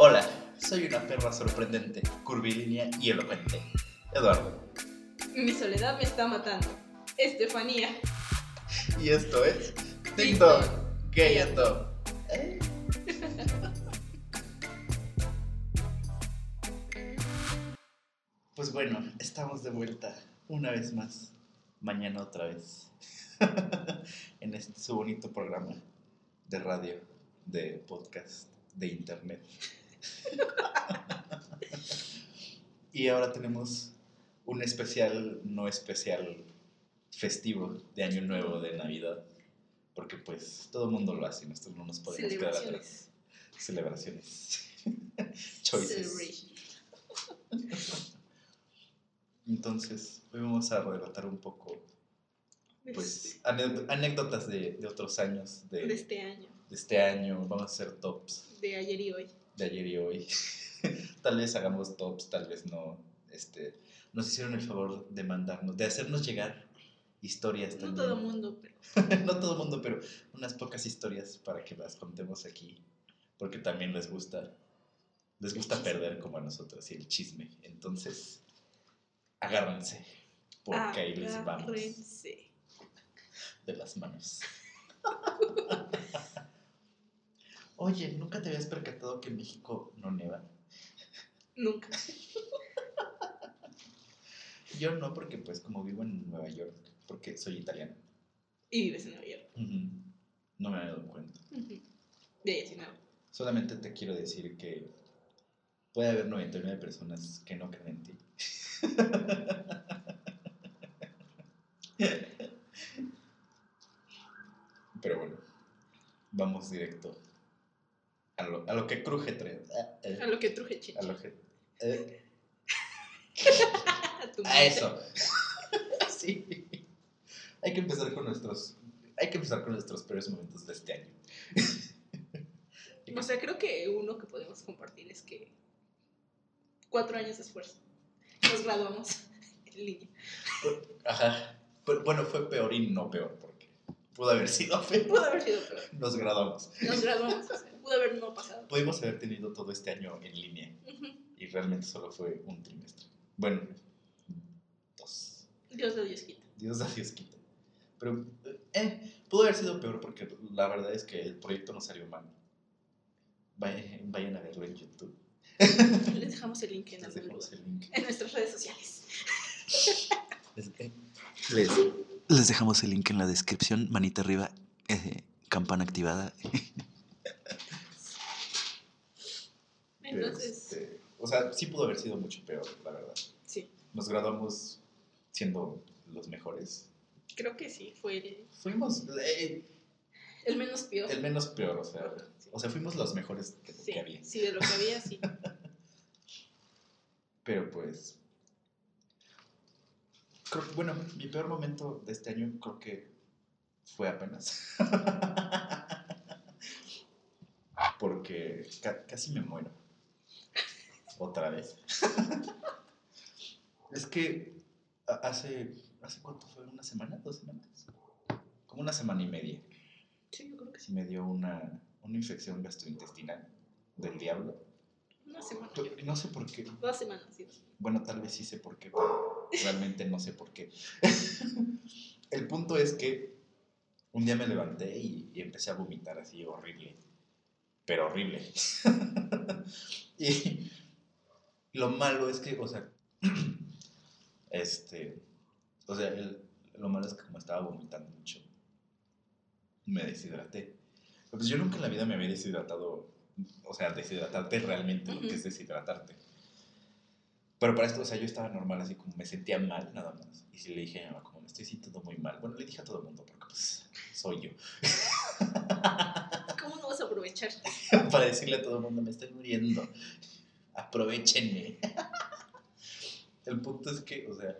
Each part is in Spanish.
Hola, soy una perra sorprendente, curvilínea y elocuente. Eduardo. Mi soledad me está matando. Estefanía. Y esto es TikTok. Gay and Dog. ¿Eh? Pues bueno, estamos de vuelta una vez más, mañana otra vez, en este su bonito programa de radio, de podcast, de internet. Y ahora tenemos un especial, no especial festivo de Año Nuevo, de Navidad, porque pues todo el mundo lo hace, nosotros no nos podemos quedar atrás. Celebraciones. Choices. Entonces, hoy vamos a relatar un poco, pues, Este- anécdotas de, de otros años, de, de este año. de este año. Vamos a hacer tops De ayer y hoy. De ayer y hoy. tal vez hagamos tops, tal vez no. Este, nos hicieron el favor de mandarnos, de hacernos llegar historias No también. todo mundo, pero. no todo el mundo, pero unas pocas historias para que las contemos aquí, porque también les gusta, les gusta chisme. perder como a nosotros y el chisme. Entonces, agárrense, porque ahí les vamos Agárrense. de las manos. Oye, ¿nunca te habías percatado que en México no neva? Nunca. Yo no, porque pues como vivo en Nueva York, porque soy italiano, Y vives en Nueva York. no me he dado cuenta. Ujú. De ahí así nada. Solamente te quiero decir que puede haber 99 personas que no creen en ti. Pero bueno, vamos directo a lo, a lo que cruje tres. Ah, eh, A lo que truje chichi. A lo que. eh, A eso. sí. Hay que empezar con nuestros. Hay que empezar con nuestros peores momentos de este año. O sea, creo que uno que podemos compartir es que cuatro años de esfuerzo. Nos graduamos en línea. Ajá. Bueno, fue peor y no peor, pudo haber sido peor. Pudo haber sido peor. Nos graduamos. Nos graduamos. o sea, pudo haber no pasado. Pudimos haber tenido todo este año en línea y realmente solo fue un trimestre. Bueno, dos. Dios de Dios quita. Dios da Dios quita. Pero, eh, pudo haber sido peor porque la verdad es que el proyecto no salió mal. Vayan, vayan a verlo en YouTube. Les dejamos el link en Les algún dejamos lugar. el link. En nuestras redes sociales. Les, eh, les- les dejamos el link en la descripción. Manita arriba, eh, campana activada. Entonces, este, o sea, sí pudo haber sido mucho peor, la verdad. sí, Nos graduamos siendo los mejores. creo que sí, fue el, Fuimos eh, el menos peor. el menos peor, o sea, Sí. o sea, fuimos los mejores de lo sí, que había. sí, de lo que había, sí. Pero pues. Creo bueno, mi peor momento de este año creo que fue apenas. Porque ca- casi me muero. Otra vez. es que hace. ¿Hace cuánto fue? ¿Una semana? ¿Dos semanas? Como una semana y media. Sí, yo creo que sí. me dio una, una infección gastrointestinal del diablo. Una semana. Pero yo creo. No sé por qué. Dos semanas, sí. Bueno, tal vez sí sé por qué, pero realmente no sé por qué. El punto es que un día me levanté y, y empecé a vomitar así horrible. Pero horrible. y lo malo es que, o sea, este, o sea, el- lo malo es que como estaba vomitando mucho, me deshidraté. Pues yo nunca en la vida me había deshidratado, o sea, deshidratarte realmente, lo que es deshidratarte. Pero para esto, o sea, yo estaba normal, así como me sentía mal, nada más. Y sí le dije a mi mamá, como me estoy sintiendo muy mal. Bueno, le dije a todo el mundo, porque pues soy yo. ¿Cómo no vas a aprovechar? para decirle a todo el mundo, me estoy muriendo. Aprovechenme. el punto es que, o sea,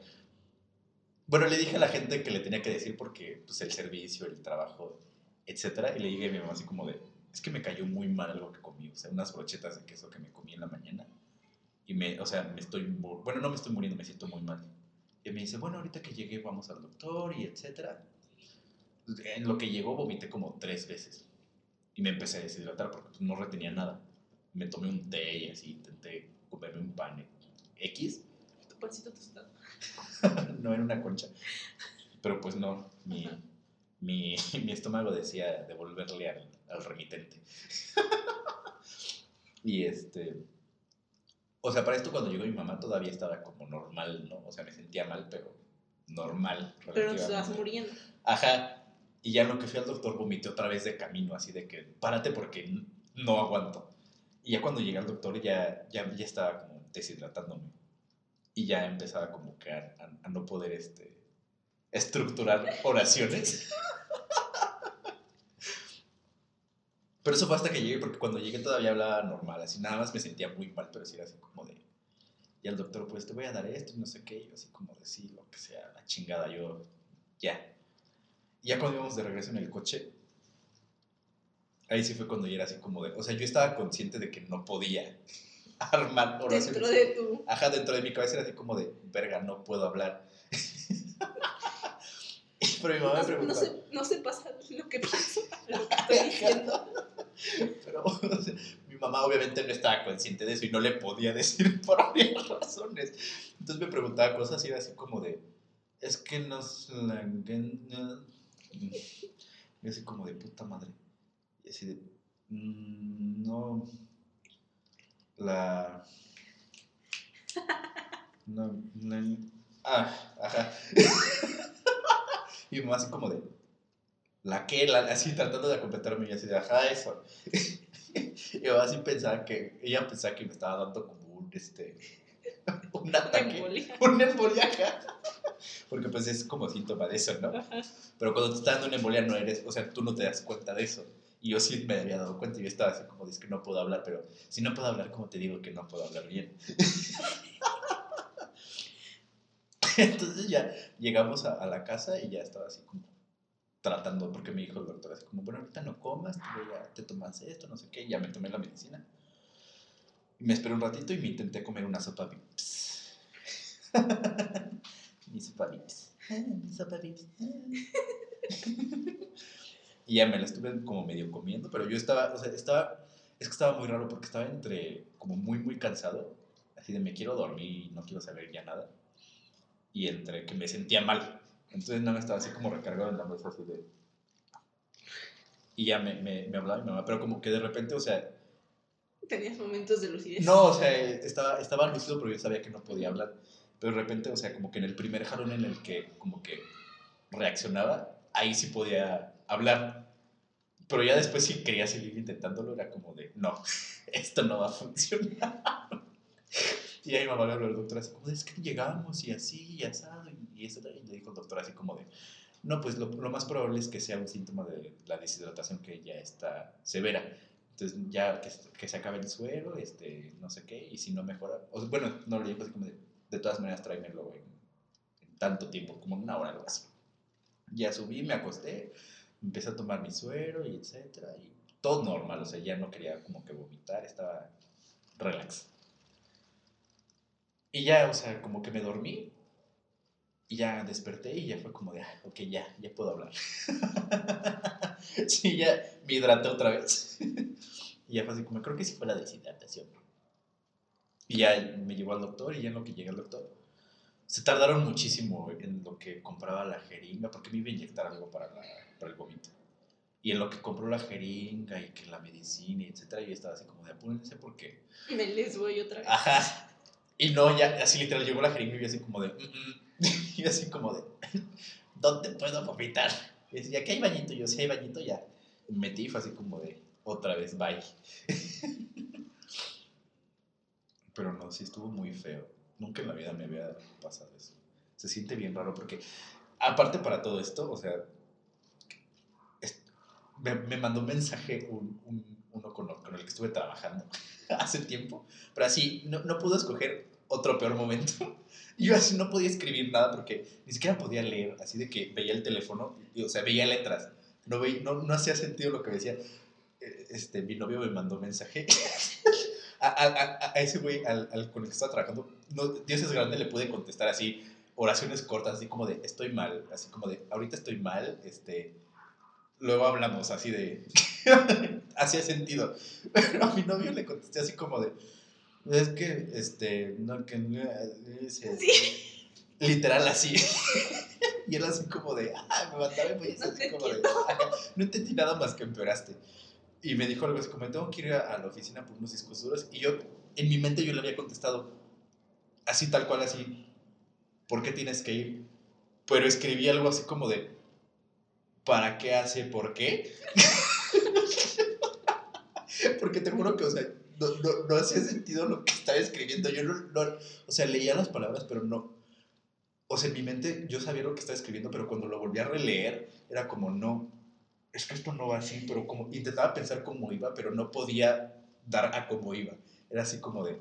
bueno, le dije a la gente que le tenía que decir porque, pues, el servicio, el trabajo, etcétera, y le dije a mi mamá así como de, es que me cayó muy mal algo que comí, o sea, unas brochetas de queso que me comí en la mañana. Y me, o sea, me estoy, bueno, no me estoy muriendo, me siento muy mal. Y me dice, bueno, ahorita que llegue vamos al doctor y etcétera. En lo que llegó vomité como tres veces. Y me empecé a deshidratar porque pues, no retenía nada. me tomé un té y así intenté comerme un pan X. Tu pancito tostado. no era una concha. Pero pues no, mi, mi, mi estómago decía devolverle al, al remitente. y este. O sea, para esto cuando llegó mi mamá todavía estaba como normal, ¿no? O sea, me sentía mal, pero normal. Pero estabas muriendo. Ajá. Y ya lo que fui al doctor vomité otra vez de camino, así de que párate porque no aguanto. Y ya cuando llegué al doctor ya, ya, ya estaba como deshidratándome. Y ya empezaba como que a- a no poder este, estructurar oraciones. Pero eso fue hasta que llegué, porque cuando llegué todavía hablaba normal, así nada más me sentía muy mal, pero sí era así como de... Y el doctor, pues te voy a dar esto y no sé qué, y yo así como de sí, lo que sea, la chingada, yo ya. Y ya cuando íbamos de regreso en el coche, ahí sí fue cuando ya era así como de, o sea, yo estaba consciente de que no podía armar oraciones. Dentro de tu. Ajá, dentro de mi cabeza era así como de, verga, no puedo hablar. Pero mi mamá me No, no, se, no se pasa lo que pienso, lo que estoy diciendo. pero o sea, mi mamá obviamente no estaba consciente de eso y no le podía decir por obvias razones. Entonces me preguntaba cosas y era así como de, es que no es la... no". Y así como de puta madre. Y así de, "Mm, no, la... No, no, ah, ajá. y mi mamá así como de, la que, la, así tratando de completarme y así de, ajá, eso. y yo así pensaba que, ella pensaba que me estaba dando como un, este, un ataque, embolia. un embolia, ajá. Porque pues es como síntoma de eso, ¿no? Ajá. Pero cuando te está dando una embolia no eres, o sea, tú no te das cuenta de eso. Y yo sí me había dado cuenta y yo estaba así como, es que no puedo hablar, pero si no puedo hablar, ¿cómo te digo que no puedo hablar bien? Entonces ya llegamos a, a la casa y ya estaba así como tratando, porque me dijo el doctor así como, bueno, ahorita no comas, te, voy a- te tomas esto, no sé qué, y ya me tomé la medicina. Me esperé un ratito y me intenté comer una sopa Vips. Mi sopa Vips. Mi sopa Vips. y ya me la estuve como medio comiendo, pero yo estaba, o sea, estaba, es que estaba muy raro porque estaba entre como muy, muy cansado, así de me quiero dormir y no quiero saber ya nada, y entre que me sentía mal. Entonces no me estaba así como recargado en la mesa así de... Y ya me, me, me hablaba mi mamá, pero como que de repente, o sea, Tenías momentos de lucidez. no, o sea, estaba, estaba lúcido, pero yo sabía que no podía hablar. Pero de repente, o sea, como que en el primer jalón en el que como que reaccionaba, ahí sí podía hablar. Pero ya después si quería seguir intentándolo, era como de, no, esto no va a funcionar. Y ahí mamá le habló al doctor así como, de, es que llegamos y así, y asado, y eso. Y le dijo el doctor así como de, no, pues lo, lo más probable es que sea un síntoma de la deshidratación que ya está severa. Entonces, ya que, que se acabe el suero, este, no sé qué, y si no mejora, o sea, bueno, no le dijo así como de, de todas maneras tráemelo en, en tanto tiempo, como una hora, algo así. Ya subí, me acosté, empecé a tomar mi suero y etcétera, y todo normal, o sea, ya no quería como que vomitar, estaba relax. Y ya, o sea, como que me dormí, y ya desperté y ya fue como de, ah, ok, ya, ya puedo hablar. sí, ya me hidraté otra vez. y ya fue así como, creo que sí fue la deshidratación. Y ya me llevó al doctor y ya en lo que llegué al doctor, se tardaron muchísimo en lo que compraba la jeringa, porque me iba a inyectar algo para, la, para el vómito. Y en lo que compró la jeringa y que la medicina, y etcétera, yo estaba así como de apúrense porque Me les voy otra vez. Ajá. Y no, ya, así literal llegó la jeringa y así como de. "Mm, mm". Y así como de. ¿Dónde puedo vomitar? Y decía, ¿aquí hay bañito? Y yo, sí hay bañito, ya. Me metí y fue así como de. Otra vez, bye. Pero no, sí estuvo muy feo. Nunca en la vida me había pasado eso. Se siente bien raro porque, aparte para todo esto, o sea, me, me mandó un mensaje un, un- uno con, con el que estuve trabajando hace tiempo, pero así no, no pudo escoger otro peor momento. Yo así no podía escribir nada porque ni siquiera podía leer, así de que veía el teléfono, y, o sea, veía letras, no, veía, no, no hacía sentido lo que decía. Eh, Este, mi novio me mandó mensaje. A, a- a- a ese güey al, al con el que estaba trabajando, no, Dios es grande, le pude contestar así, oraciones cortas, así como de, estoy mal, así como de, ahorita estoy mal, este, luego hablamos, así de, Hacía sentido. Pero a mi novio le contesté así como de, es que, este, no, que no, es, este, Sí. literal así. y él así como de, ah, me mandaba emojis No así como de, "Ajá, no entendí nada más que empeoraste. Y me dijo algo así como, tengo que ir a, a la oficina por unos discos duros. Y yo, en mi mente yo le había contestado, así tal cual así, ¿por qué tienes que ir? Pero escribí algo así como de, ¿para qué hace por qué? Porque te juro que, o sea, no, no, no hacía sentido lo que estaba escribiendo. Yo no, no- o sea, leía las palabras, pero no. O sea, en mi mente yo sabía lo que estaba escribiendo, pero cuando lo volví a releer, era como, no, es que esto no va así, pero como intentaba pensar cómo iba, pero no podía dar a cómo iba. Era así como de,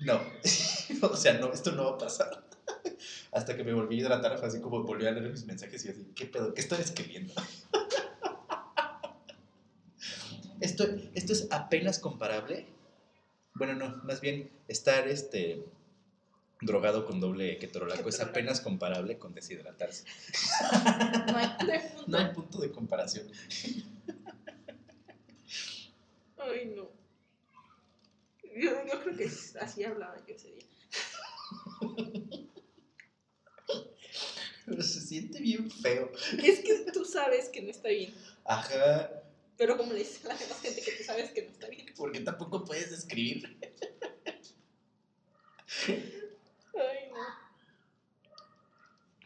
no, o sea, no, esto no va a pasar. Hasta que me volví a hidratar, fue así como volví a leer mis mensajes y así, ¿qué pedo? ¿Qué estoy escribiendo? Esto, esto es apenas comparable. Bueno, no, más bien estar este drogado con doble ketorolaco es apenas comparable con deshidratarse. No hay, no hay punto. No hay punto de comparación. Ay, no. Yo, yo creo que así hablaba yo ese día. Pero se siente bien feo. Es que tú sabes que no está bien. Ajá, Pero como le dices a la demás gente que tú sabes que no está bien. porque tampoco puedes escribir. Ay, no.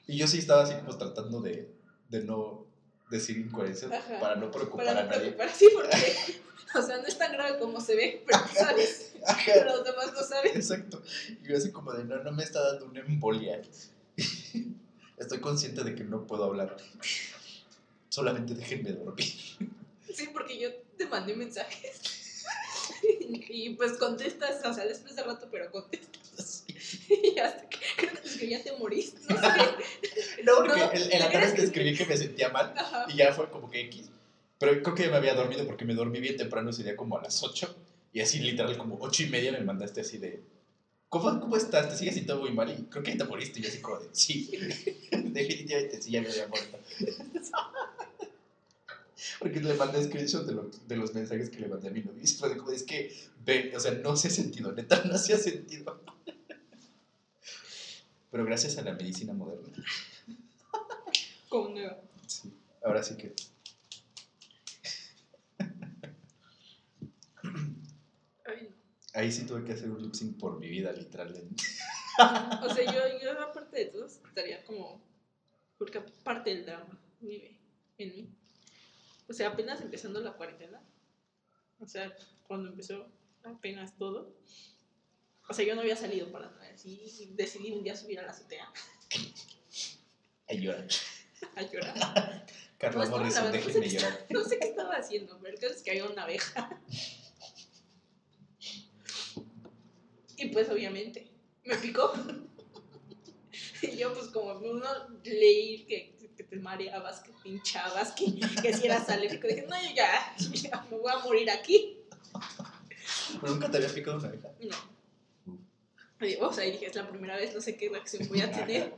Y yo sí estaba así como tratando de, de no decir incoherencias Ajá. para no preocupar Para a nadie. preocupar, sí, porque. O sea, no es tan grave como se ve, pero tú sabes. Ajá. Pero los demás no saben. Exacto. Y yo así como de, no, no me está dando una embolia. Estoy consciente de que no puedo hablar. Solamente déjenme dormir. Sí, porque yo te mandé mensajes. Y pues contestas, o sea, después de rato, pero contestas. Y hasta que creo que te escribí, ya te moriste. No sé. No, porque No, en, en la tarde te escribí que me sentía mal Ajá. y ya fue como que X. Pero creo que ya me había dormido porque me dormí bien temprano, sería como a las 8. Y así literal como 8 y media me mandaste así de... ¿Cómo, ¿Cómo estás? ¿Te sigues sintiendo muy mal? Y creo que ya te moriste. Y yo así como de, sí. Definitivamente sí, ya me había muerto. Porque le mandé screenshot de, lo- de los mensajes que le mandé a mi novio. Y como, es que, ve, o sea, no hacía sentido, neta, no hacía sentido. Pero gracias a la medicina moderna. Como nueva. Sí, ahora sí que. Ay. Ahí sí tuve que hacer un lip sync por mi vida, literalmente. O sea, yo, yo aparte de todo estaría como. Porque aparte del drama vive en mí. O sea, apenas empezando la cuarentena. O sea, cuando empezó apenas todo. O sea, yo no había salido para nada. Así decidí un día subir a la azotea Ay, llora. a llorar. Carla No, estaba Morrison, no sé qué llorar. No sé qué estaba haciendo, pero el caso es que había una abeja. Y pues obviamente me picó. Y yo pues como uno leí que, que te mareabas, que pinchabas, que, que si eras alérgico, dije, no, yo ya, ya me voy a morir aquí. ¿Pero nunca te había picado una abeja? No. O sea, y dije, es la primera vez, no sé qué reacción voy a tener.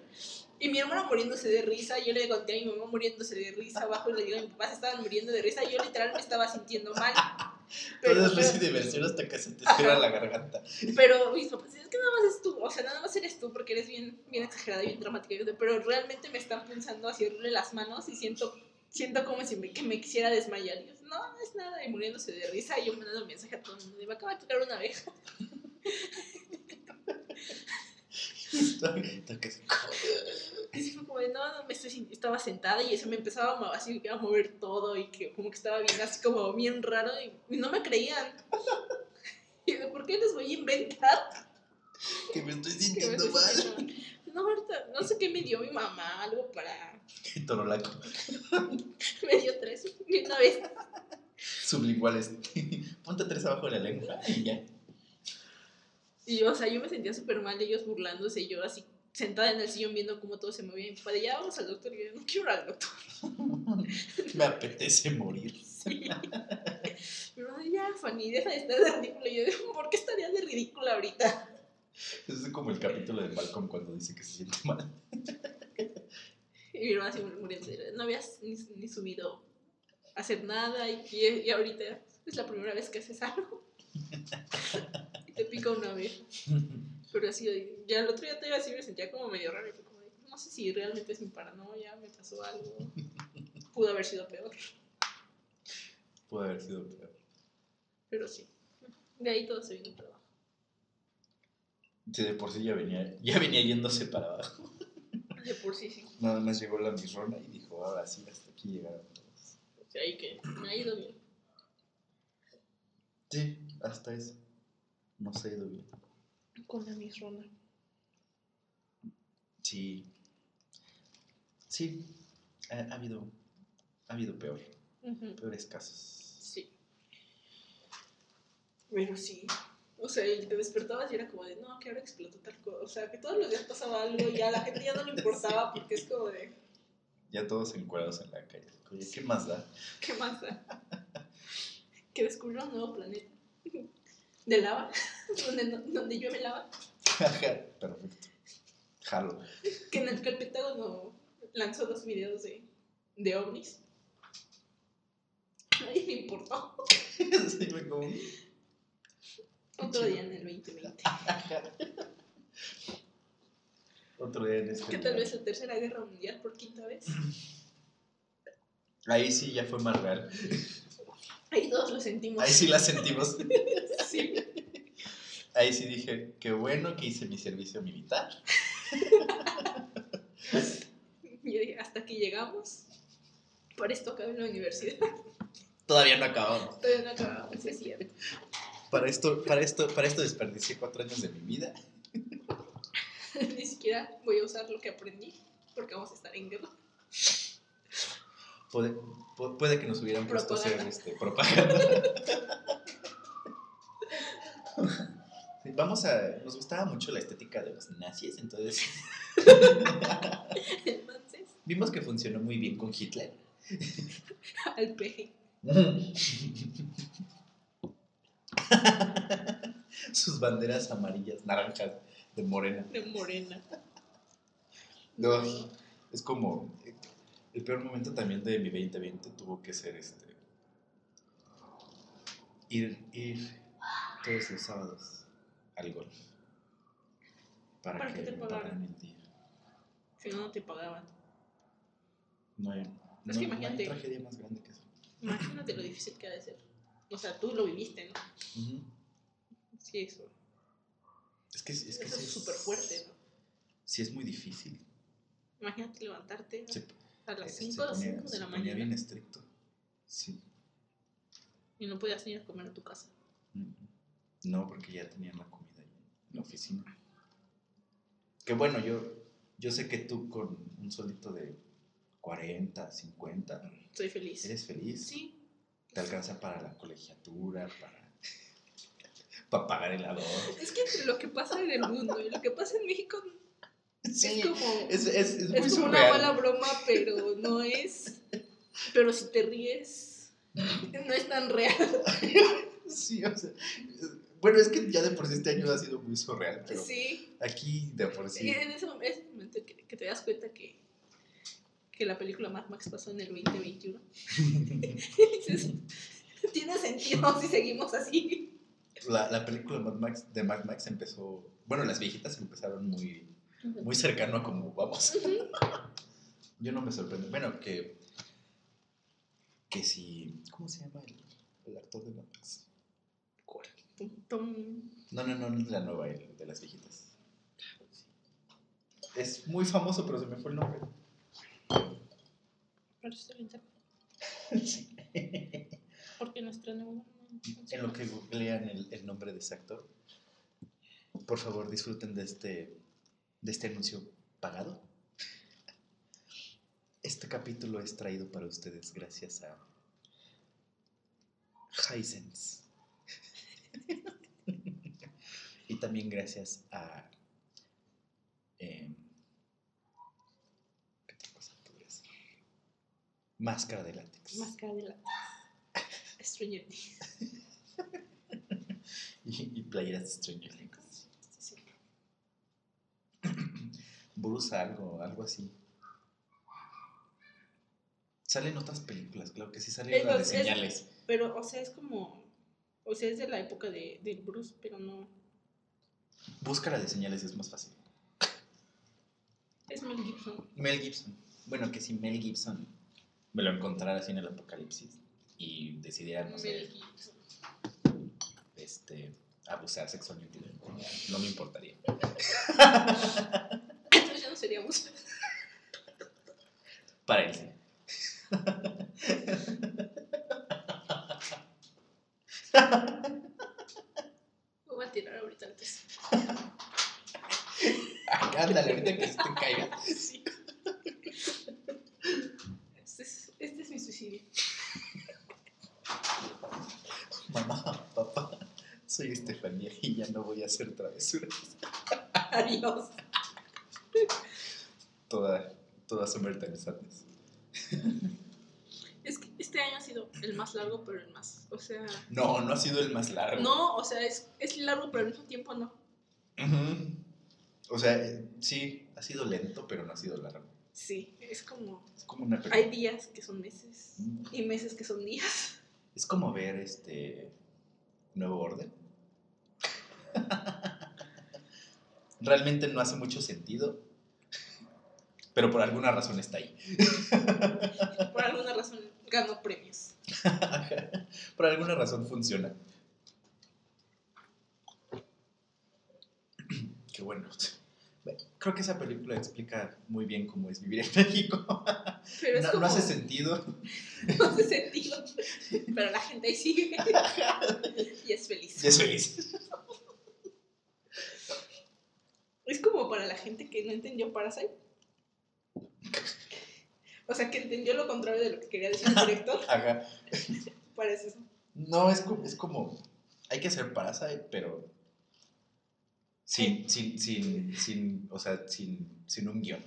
Y mi hermano muriéndose de risa, yo le conté a mi mamá muriéndose de risa abajo y le digo mi papá se estaban muriendo de risa, yo literal me estaba sintiendo mal. Pero, Todo es risa y pero, diversión hasta que se te cierra la garganta. pero mis papás es que nada más es tú, o sea, nada más eres tú porque eres bien, bien exagerada y bien dramática, pero realmente me están así horrible las manos y siento, siento como si me, que me quisiera desmayar. Y yo, no, no es nada, y muriéndose de risa, y yo mandando un mensaje a todo el mundo, y me acaba de tocar una abeja. Fue como de, no, no, me estoy, estaba sentada y eso me empezaba a, mo- así, a mover todo y que como que estaba bien, así como bien raro y, no me creían. Y yo, ¿por qué les voy a inventar? que me estoy me sintiendo estoy mal. No, ahorita, no sé qué me dio mi mamá, algo para... Torolaco. Me dio tres una vez. Sublinguales. Ponte tres abajo de la lengua y ya. Y yo, o sea, yo me sentía súper mal, ellos burlándose, y yo así sentada en el sillón viendo cómo todo se movía. Y mi papá de, ya vamos al doctor. Y yo, no quiero ir al doctor. Me apetece morir. Sí. Mi mamá, ya, Fanny, deja de estar de ridícula. Y yo, digo, ¿por qué estaría de ridícula ahorita? Es como el capítulo de Malcolm cuando dice que se siente mal. Y mi hermana así muriendo. No habías ni, ni subido hacer nada y, y ahorita es la primera vez que haces algo. pica una vez. Pero así, ya el otro día te iba a decir, me sentía como medio raro. como no sé si realmente es mi paranoia, me pasó algo. Pudo haber sido peor. Puede haber sido peor. Pero sí. De ahí todo se vino para abajo. Sí, de por sí ya venía, ya venía yéndose para abajo. De por sí, sí. Nada más llegó la misrona y dijo, ahora sí, hasta aquí llegaron todos. O sea, ahí que me ha ido bien. Sí, hasta eso. Nos ha ido bien. Con la misrona. Sí. Sí. Ha, ha habido. Ha habido peor. Peores casos. Sí. Pero sí. O sea, te despertabas y era como de, no, que ahora explotó tal cosa. O sea, que todos los días pasaba algo y ya a la gente ya no le importaba porque es como de, Ya todos encuadrados en la calle. Oye, ¿qué más da? ¿qué más da? Que descubrió un nuevo planeta. De lava. Donde, no- donde llueve lava. Perfecto. Jalo. Que en el Pentágono lanzó dos videos de, de ovnis. Nadie le importó. Sí, fue como- Otro día en el 2020. Otro día en este. Que tal vez la tercera guerra mundial por quinta vez. Ahí sí ya fue más real. Ahí todos lo sentimos. Ahí sí la sentimos. Sí. Ahí sí dije, qué bueno que hice mi servicio militar. Y yo dije, hasta aquí llegamos. Por esto acabé en la universidad. Todavía no acabamos. Todavía no acabamos, es cierto. Para esto, para esto, para esto desperdicié cuatro años de mi vida. Ni siquiera voy a usar lo que aprendí porque vamos a estar en guerra. Puede, pu- puede que nos hubieran puesto a hacer Propaganda. este, propaganda. Sí, Vamos a. Nos gustaba mucho la estética de los nazis, entonces Entonces, vimos que funcionó muy bien con Hitler. al peje. Sus banderas amarillas, naranjas, de morena. De morena. No, es como. El peor momento también de mi 2020 tuvo que ser este. Ir, ir todos los sábados al golf. Para, Para que, que te pagaran. el día. Si no, no te pagaban. No hay, Es no- que no hay imagínate. tragedia más grande que eso. Imagínate lo difícil que ha de ser. O sea, tú lo viviste, ¿no? Sí, eso. Es que, es que eso sí es súper fuerte, ¿no? Sí, es muy difícil. Imagínate levantarte ¿no? Se, a las se 5 o ponía- 5 de la ponía bien mañana estricto. Sí. y no podías ir a comer a tu casa. No, porque ya tenían la comida ahí en la oficina. Que bueno, yo, yo sé que tú con un sueldito de 40, 50, Soy feliz. eres feliz. Sí. Te alcanza para la colegiatura, para, para pagar el ador. Es que entre lo que pasa en el mundo y lo que pasa en México Sí, es como, es, es, es muy como una mala broma, pero no es. Pero si te ríes, no es tan real. Sí, o sea, bueno, es que ya de por sí este año ha sido muy surreal, pero Sí. aquí de por sí. en ese, ese momento que, que te das cuenta que, que la película Mad Max pasó en el 2021. dices, Tiene sentido si seguimos así. La, la película Mad Max, de Mad Max empezó, bueno, las viejitas empezaron muy, muy cercano a como vamos. Yo no me sorprendo. Bueno, que, que si, ¿cómo se llama el, el actor de Mad Max? ¿Cuál? Tom- No, no, no, no es la nueva, el de las viejitas. Es muy famoso, pero se me fue el nombre. Sí. Porque nuestra nueva. En lo que googlean el, el nombre de ese actor, por favor disfruten de este, de este anuncio pagado. Este capítulo es traído para ustedes gracias a Hisense. y también gracias a... em, ¿Qué otra cosa? Máscara de látex. Máscara de la. Stranger Things. Y, y playeras de Stranger Things. Sí, sí. Brusa, algo, algo así. Salen otras películas, claro que sí, salen las de es- señales. Pero, o sea, es como. O sea, es de la época de, de Bruce, pero no. Busca la de señales, es más fácil. Es Mel Gibson. Mel Gibson. Bueno, que si Mel Gibson me lo encontrara así en el apocalipsis y decidiera, no Mel sé, Gibson. este, abusar sexualmente de mí, no me importaría. Entonces ya no sería Bruce. Para él sí. Me voy a tirar ahorita antes. Ándale, ahorita que se te caiga. Sí. Este es, este es mi suicidio. Mamá, papá, soy Estefanía y ya no voy a hacer travesuras. Adiós. Toda, toda Summertime Sadness. Es que este año ha sido el más largo, pero el más. O sea. No, no ha sido el más largo. No, o sea, es, es largo, pero al mismo tiempo no. Ujú. O sea, eh, sí, ha sido lento, pero no ha sido largo. Sí, es como. Es como una película. Hay días que son meses y meses que son días. Es como ver este nuevo orden. Realmente no hace mucho sentido, pero por alguna razón está ahí. Por alguna razón ganó premios. por alguna razón funciona. Qué bueno. Creo que esa película explica muy bien cómo es vivir en México. Pero es No, como. no hace sentido. no hace sentido. Pero la gente ahí sigue. y es feliz. Y es feliz. Es como para la gente que no entendió Parasite. O sea, que entendió lo contrario de lo que quería decir el director. Ajá. Parece eso. No, es como, es como. Hay que ser Parasite, pero. Sin, sin, sin, sin, o sea, sin, sin un guion.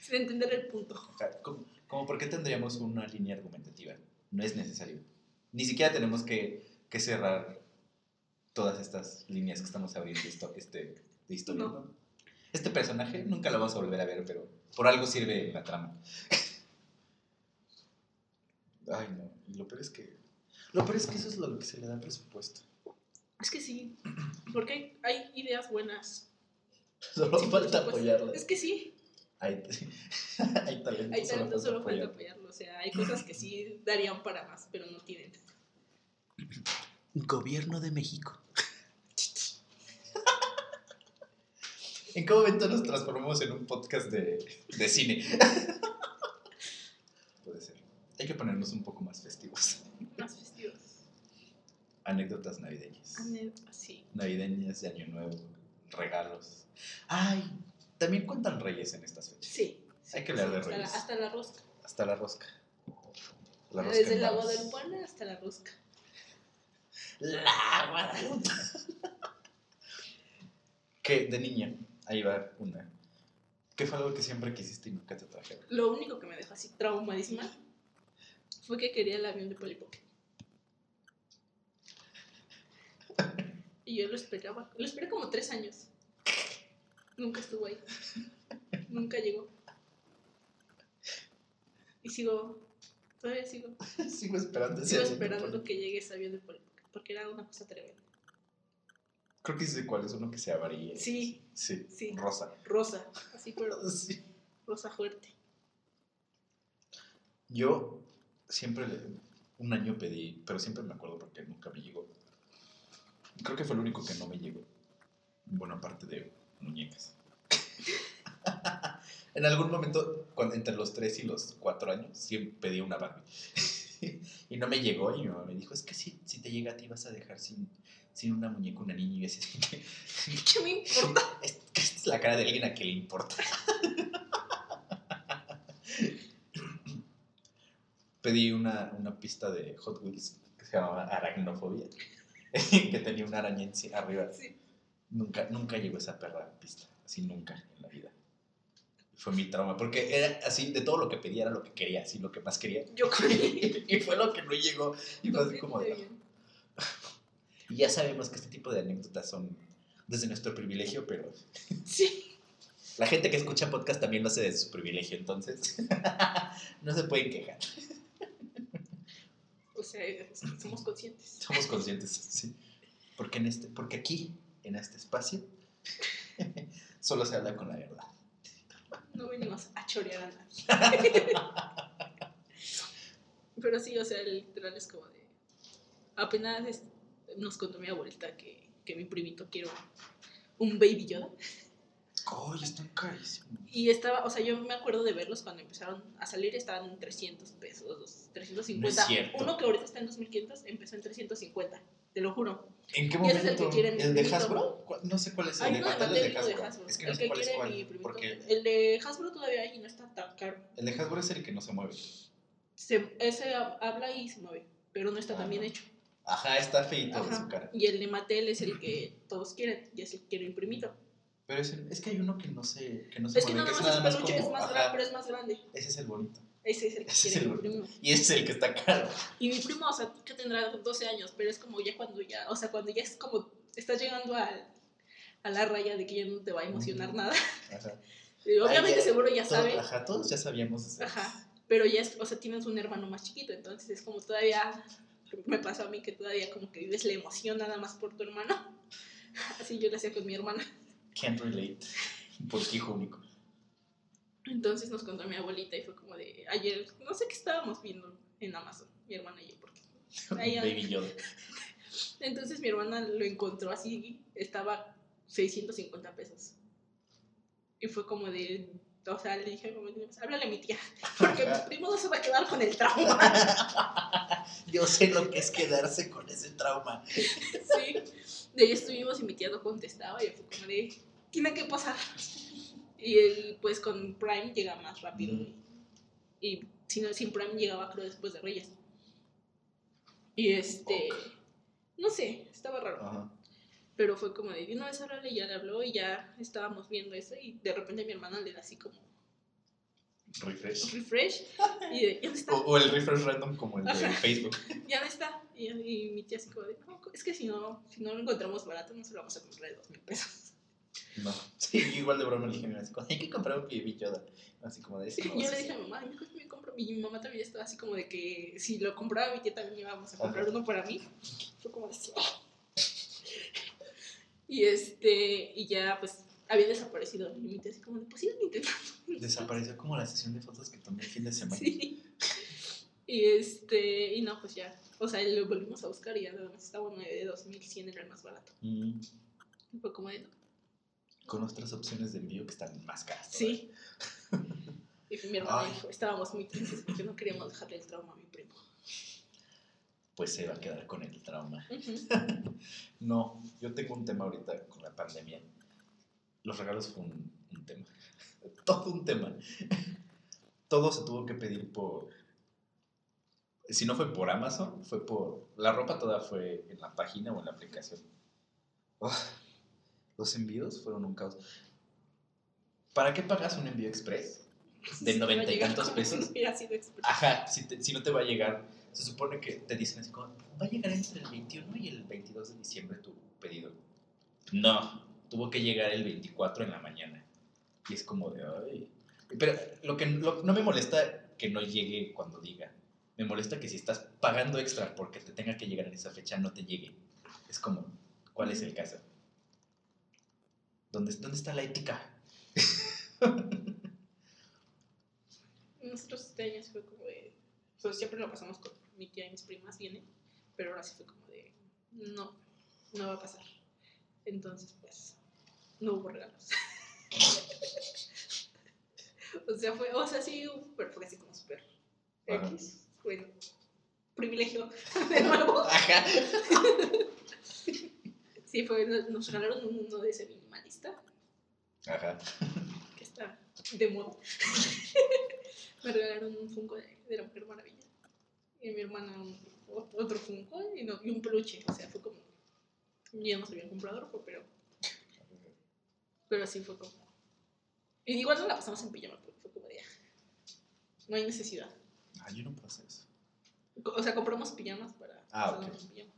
Sin entender el punto. Ajá, Como, como por qué tendríamos una línea argumentativa. No es necesario. Ni siquiera tenemos que, que cerrar todas estas líneas que estamos abriendo esto, este, de historia. No. Este personaje nunca lo vamos a volver a ver, pero por algo sirve la trama. Ay, no. Y lo peor es que. Lo peor es que eso es lo que se le da presupuesto. Es que sí. Porque hay, ideas buenas. Solo Sí, falta apoyarlas. Es que sí. Hay, hay talento, Hay solo talento, falta solo falta apoyarlo. O sea, hay cosas que sí darían para más, pero no tienen. Gobierno de México. ¿En qué momento nos transformamos en un podcast de, de cine? Puede ser. Hay que ponernos un poco más festivos. Más festivos. Anécdotas navideñas. Sí. Navideñas de Año Nuevo, regalos. Ay, también cuentan reyes en estas fechas. Sí. sí, Hay que hablar de hasta la- reyes. Hasta la rosca. Hasta la rosca. La rosca Desde la. Guadalupe hasta la rosca. La Guadalupe. que de niña, ahí va una. ¿Qué fue algo que siempre quisiste y nunca te trajeron? Lo único que me dejó así traumadísima fue que quería el avión de Pocket. Y yo lo esperaba. Lo esperé como tres años. Nunca estuvo ahí. Nunca llegó. Y sigo. Todavía sigo. Sigo esperando ese Sigo avión de esperando que llegue ese avión de Pocket. Porque era una cosa tremenda. Creo que sé cuál es uno que se avaría. Sí. Sí. Sí. Rosa. Rosa. Así, pero Sí. rosa fuerte. Yo siempre, un año pedí, pero siempre me acuerdo porque nunca me llegó. Creo que fue el único que no me llegó. Bueno, aparte de muñecas. en algún momento, cuando, entre los 3 y los 4 años, siempre pedí una Barbie. y no me llegó y mi mamá me dijo, es que si, si te llega a ti vas a dejar sin, sin una muñeca una niña. Y así, que, ¿Qué me importa? esta es la cara de alguien a que le importa. Pedí una, una pista de Hot Wheels que se llamaba Aracnofobia, que tenía una araña arriba. Sí. Nunca, nunca llegó esa perra pista, así nunca en la vida. Fue mi trauma, porque era así, de todo lo que pedía era lo que quería, así lo que más quería. Yo creí. y fue lo que no llegó. Y fue así como. Y ya sabemos que este tipo de anécdotas son desde nuestro privilegio, pero Sí. La gente que escucha podcast también lo hace de su privilegio, entonces no se pueden quejar. O sea, somos conscientes. Somos conscientes, sí. Porque, en este, porque aquí, en este espacio, solo se habla con la verdad. No venimos a chorear a nadie. Pero sí, o sea, literal es como de. Apenas nos contó mi abuelita que, que mi primito quiere un, un baby Yoda. ¡Ay, están carísimos! Y estaba, o sea, yo me acuerdo de verlos cuando empezaron a salir, estaban en 300 pesos, dos- 350. No. Uno que ahorita está en 2500 empezó en 350, te lo juro. ¿En qué Y ese es el momento? que ¿El de. Hasbro? ¿Cuál- No sé cuál es el Hay de uno de el de uno de Hasbro. Hasbro. Es que no el sé que cuál es. Porque El de Hasbro todavía hay y no está tan caro. el de Hasbro es el que no se mueve. Se- ese ha- habla y se mueve, pero no está Ah, tan bien no. hecho. Ajá, está feito de su cara. Y el de Mattel es el que todos quieren, y es el que quiere mi primito. Pero es, el- es que hay uno que no se, que no se Es que mueve, nada que más es es nada más peluche, es más grande, pero es más grande. ese es el bonito. Ese es el que Ese es quiere el mi primo. Y ese es el que está caro. Y mi primo, o sea, que tendrá 12 años, pero es como ya cuando ya, o sea, cuando ya es como, estás llegando al- a la raya de que ya no te va a emocionar Ujú. nada. Ajá. Y obviamente ya- seguro ya Todo- sabe. Ajá, todos ya sabíamos. eso. Ajá. Pero ya es, o sea, tienes un hermano más chiquito, entonces es como todavía, me pasó a mí que todavía como que vives la emoción nada más por tu hermano. Así yo lo hacía con mi hermana. Can't relate. Porque hijo único. Entonces nos contó mi abuelita y fue como de, ayer, no sé qué estábamos viendo en Amazon, mi hermana y yo, porque... Baby Yoda. Entonces mi hermana lo encontró así, estaba 650 pesos. Y fue como de, o sea, le dije a mi mamá, háblale a mi tía, porque mi primo no se va a quedar con el trauma. Yo sé lo que es quedarse con ese trauma. Sí. De ahí estuvimos y mi tía no contestaba y fue como de, tiene que pasar. Y él, pues con Prime llega más rápido. Y si no, sin Prime llegaba creo después de Reyes. Y este, no sé, estaba raro. Ajá. Pero fue como de, una vez háblale, y ya le habló y ya estábamos viendo eso y de repente mi hermana le da así como Refresh. refresh y de, ya no está, O, o el refresh random como el de Ajá. Facebook. ya no está. Y, y mi tía así como de, "No, es que si no, si no lo encontramos barato no se lo vamos a comprar de dos mil pesos. No. Sí, igual de broma le dije a mi así como, hay que comprar un Baby Yoda. Así como de eso. Y yo le dije a mi mamá, yo creo que me compro, y mi mamá también estaba así como de que si lo compraba mi tía también íbamos a comprar Ajá. uno para mí. Fue como de, "Sí". Y este, y ya pues había desaparecido. Mi tía así como de, pues sigan intentando. Desapareció como la sesión de fotos que tomé el fin de semana. Sí. Y este, y no, pues ya. O sea, lo volvimos a buscar y ya nada más estaba uno de 2100, era el más barato. Mm, Y fue como de, no. con otras opciones de envío que están más caras. Sí. Y mi hermana Ay. dijo, estábamos muy tristes porque no queríamos dejarle el trauma a mi primo. Pues se va a quedar con el trauma. No, yo tengo un tema ahorita con la pandemia. Los regalos fue un, un tema. Todo un tema. Todo se tuvo que pedir por. Si no fue por Amazon, fue por. La ropa toda fue en la página o en la aplicación. Los envíos fueron un caos. ¿Para qué pagas un envío express? De noventa y tantos pesos. Ajá, si, te- si no te va a llegar, se supone que te dicen así como, va a llegar entre el 21 y el 22 de diciembre tu pedido. No, tuvo que llegar el 24 en la mañana. Y es como de, ay. Pero lo que lo- no me molesta que no llegue cuando diga. Me molesta que si estás pagando extra porque te tenga que llegar en esa fecha, no te llegue. Es como, ¿cuál es el caso? ¿Dónde, dónde está la ética? Nosotros este año fue como de. Pues siempre lo pasamos con mi tía y mis primas vienen, pero ahora sí fue como de. No, no va a pasar. Entonces, pues, no hubo regalos. o sea, fue, o sea, sí, pero fue así como súper. X. Bueno, privilegio de nuevo. Ajá. Sí, fue, nos- nos regalaron un mundo de ese minimalista Ajá. que está de moda. Me regalaron un Funko de, de la Mujer Maravilla. Y mi hermana un- ot- otro Funko y, no- y un peluche. O sea, fue como. Ya no se habían comprado ropa, pero, pero así fue como. Y igual no la pasamos en pijama, porque fue como de. "Ah, No hay necesidad. Ah, yo no hacer eso. O sea, compramos pijamas para. Ah, ok. pijama.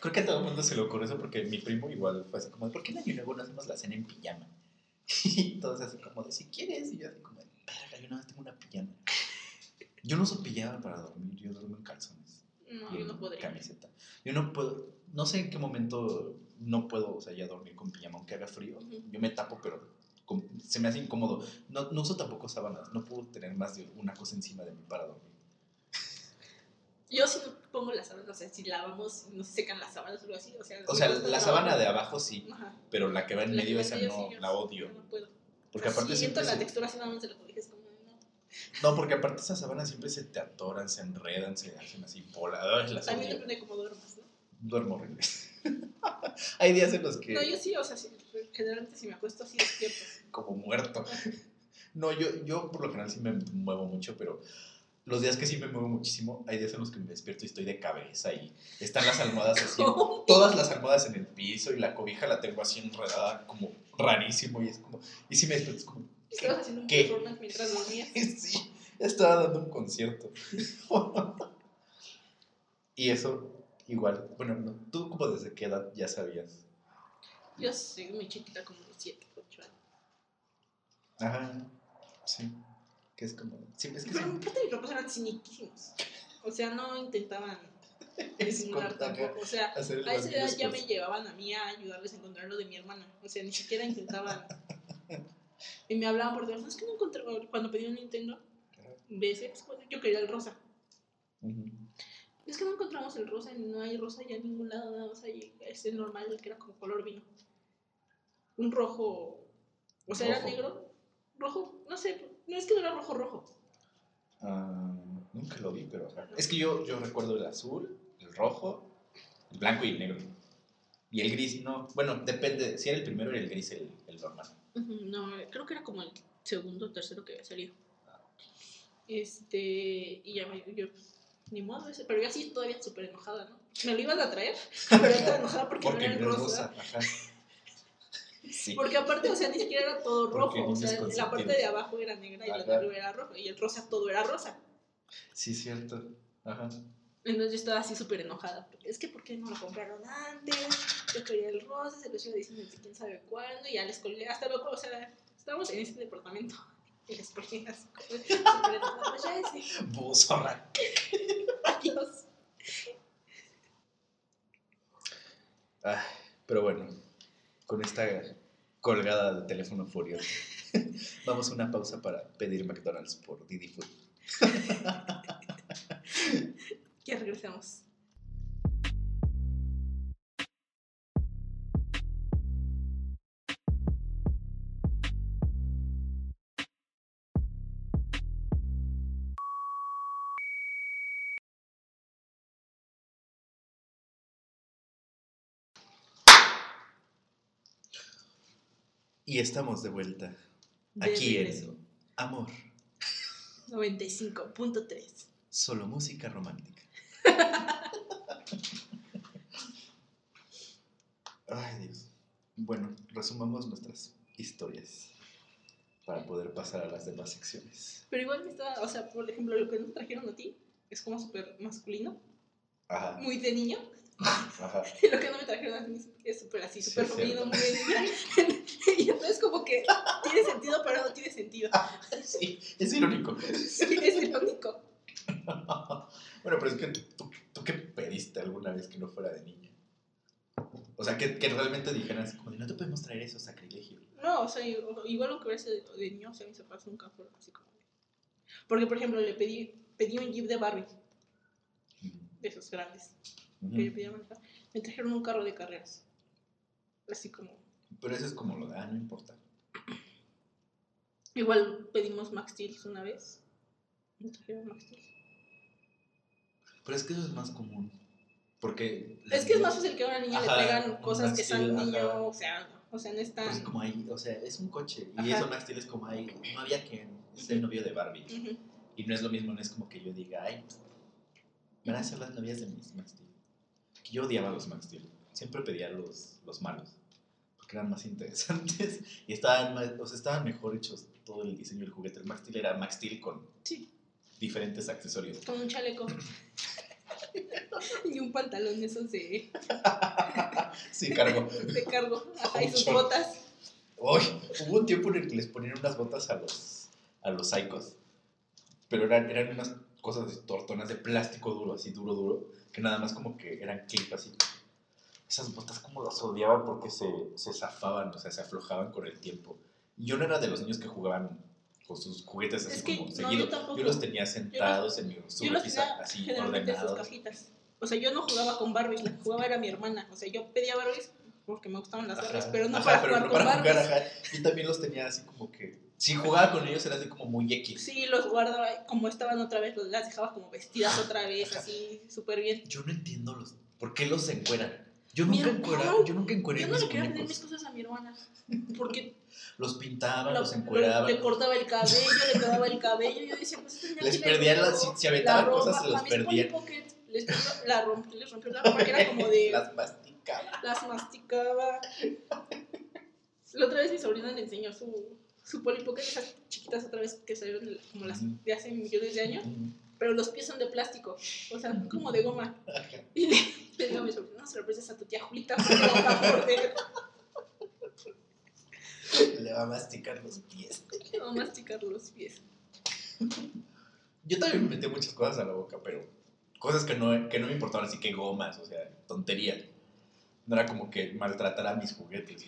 Creo que a todo el mundo se le ocurre eso porque mi primo igual fue así como, ¿por qué en Año Nuevo no hacemos la cena en pijama? Y todos así como de, si quieres. Y yo así como de, verga, yo más tengo una pijama. Yo no uso pijama para dormir, yo duermo en calzones. No, yo no podría. camiseta. Yo no puedo, no sé en qué momento no puedo, o sea, ya dormir con pijama, aunque haga frío. Ujú. Yo me tapo, pero con- se me hace incómodo. No, no uso tampoco sábanas, no puedo tener más de una cosa encima de mí para dormir. Yo sí no pongo las sábanas, o sea, si lavamos, no se secan las sábanas o algo así, o sea... O sea, la sábana de abajo sí, Ajá. pero la que va en La medio esa medio, no, sí, la odio. no puedo. Porque O sea, aparte siento la textura así nada más de la cobija, es como... No. Porque aparte esas sábanas siempre se te atoran, se enredan, se hacen así bola. Ay, las También depende de cómo duermas, ¿no? Duermo horrible. Hay días en los que No, yo sí, o sea, sí, generalmente si me acuesto así despierto. como muerto. No, yo, yo por lo general sí me muevo mucho, pero los días que sí me muevo muchísimo, hay días en los que me despierto y estoy de cabeza y están las almohadas así, ¿Cómo? todas las almohadas en el piso y la cobija la tengo así enredada como rarísimo y es como, y si me despierto es como, Estabas haciendo un ¿Qué? performance mientras dormías. sí, estaba dando un concierto. y eso, igual, bueno, no, tú como desde qué edad ya sabías. Yo soy muy chiquita, como de 7, 8 años. Ajá, sí, que es como, sí, es que Pero sí. aparte mis papás eran ciniquísimos. O sea, no intentaban disimular tampoco. O sea, hacer a esa edad ya me llevaban a mí a ayudarles a encontrar lo de mi hermana. O sea, ni siquiera intentaban. Y me hablaban por teléfono. Es que no encontré. Cuando pedí un Nintendo, veces, pues, yo quería el rosa. Es que no encontramos el rosa, no hay rosa ya en ningún lado, nada más hay es el normal, el que era como color vino. Un rojo, o sea, era negro, rojo, no sé, no es que no era rojo rojo. Ah, nunca lo vi, pero. Es que yo, yo recuerdo el azul, el rojo, el blanco y el negro. Y el gris, no. Bueno, depende. Si era el primero, era el gris el, el normal. No, creo que era como el segundo o tercero que había salido. Este, y ya me, yo, ni modo ese, pero yo así todavía súper enojada, ¿no? Me lo iban a traer, pero estaba enojada porque, Porque no era el rosa. rosa. Ajá. Sí. Porque aparte, o sea, ni siquiera era todo Porque rojo, o sea, la parte de abajo era negra y la de arriba era rojo, y el rosa todo era rosa. Sí, cierto. Ajá. Entonces yo estaba así súper enojada. Es que, ¿por qué no lo compraron antes? Yo quería el rosa, se lo iba diciendo desde quién sabe cuándo, y ya les colgué. Hasta luego, o sea, estábamos en este departamento. Y les colgué así súper enojada. Pues ya ese, Buzorra. adiós. Ay, pero bueno, con esta colgada de teléfono furioso, vamos a una pausa para pedir McDonald's por Didi Food. Ya regresamos. Y estamos de vuelta De aquí regreso. en Amor, 95.3. solo música romántica. Ay, Dios. Bueno, resumamos nuestras historias para poder pasar a las demás secciones. Pero igual me estaba, o sea, por ejemplo, lo que nos trajeron a ti es como súper masculino, Ajá, muy de niño. ajá. Y lo que no me trajeron a mí es súper así, Sí, súper es femenino, muy de niña. Y entonces como que tiene sentido, pero no tiene sentido. Sí, es irónico. Sí, es el único. Bueno, pero es que tú, tú qué pediste alguna vez que no fuera de niña. O sea, que, que realmente dijeran así como de, no te podemos traer eso, sacrilegio. No, o sea, igual lo que hubiera sido de, niño, o sea, mis papás nunca fueron así como. Porque, por ejemplo, le pedí, pedí un jeep de Barbie, de esos grandes, que yo pedía manejar. Me trajeron un carro de carreras. Así como. Pero eso es como lo de, ah, no importa. Igual pedimos Max Steel una vez. Me trajeron Max Steel. Pero es que eso es más común. Porque... Es que es más fácil que a una niña Ajá, le un cosas que sean niño, ajá. o sea, o sea, no es Pues es tan. como ahí, o sea, es un coche. Y Ajá. eso Max es como ahí, no había quien, es el novio de Barbie. Ujú. Y no es lo mismo, no es como que yo diga, ay, pues, van a ser las novias de mis Max Steel. Que yo odiaba a los Max Steel. Siempre pedía los, los malos. Porque eran más interesantes. Y estaban, más- o sea, estaban mejor hechos todo el diseño del juguete. El Max Steel era Max Steel con Sí, diferentes accesorios. con un chaleco. y un pantalón de esos de, Sí, cargo. de cargo. Ajá, y sus botas. Hoy, hubo un tiempo en el que les ponían unas botas a los, a los psicos, pero eran, eran unas cosas de tortonas de plástico duro, así duro, duro, que nada más como que eran clip así. Esas botas como las odiaba porque se, se zafaban, o sea, se aflojaban con el tiempo. Yo no era de los niños que jugaban con sus juguetes así Es que como no, seguido. yo yo los tenía sentados en mi Yo los repisa, tenía así en ordenados. cajitas. O sea, yo no jugaba con Barbies, la que jugaba era mi hermana. O sea, yo pedía Barbies porque me gustaban las Barbies, pero no ajá, para pero jugar no con para Barbies. jugar, ajá. Yo también los tenía así como que. Si jugaba con ellos era así como muy X. Sí, los guardaba como estaban otra vez, las dejaba como vestidas otra vez, así, súper bien. Yo no entiendo los. ¿Por qué los encueran? Yo nunca encueraba, yo nunca encueré Yo no le quería vender mis cosas a mi hermana, porque Los pintaban, lo- los lo- encueraban. le cortaba el cabello, le quedaba el cabello, yo decía, pues niña Les ¿quién le perdían las- si- si aventaban la cosas, se las perdían. Pocket les, la rompió, les rompió la ropa, que era como de... Las masticaba. las masticaba. La otra vez mi sobrina le enseñó su, su Polly Pocket, esas chiquitas otra vez que salieron de como las de hace millones de años, Mm, pero los pies son de plástico, o sea, como de goma. Y le, le digo a mi sobrina, no se lo prestes a tu tía Julita porque la va a morder, Le va a masticar los pies. le va a masticar los pies. Yo también me metí muchas cosas a la boca, pero cosas que no, que no me importaban, así que gomas, o sea, tonterías. No era como que maltratar a mis juguetes.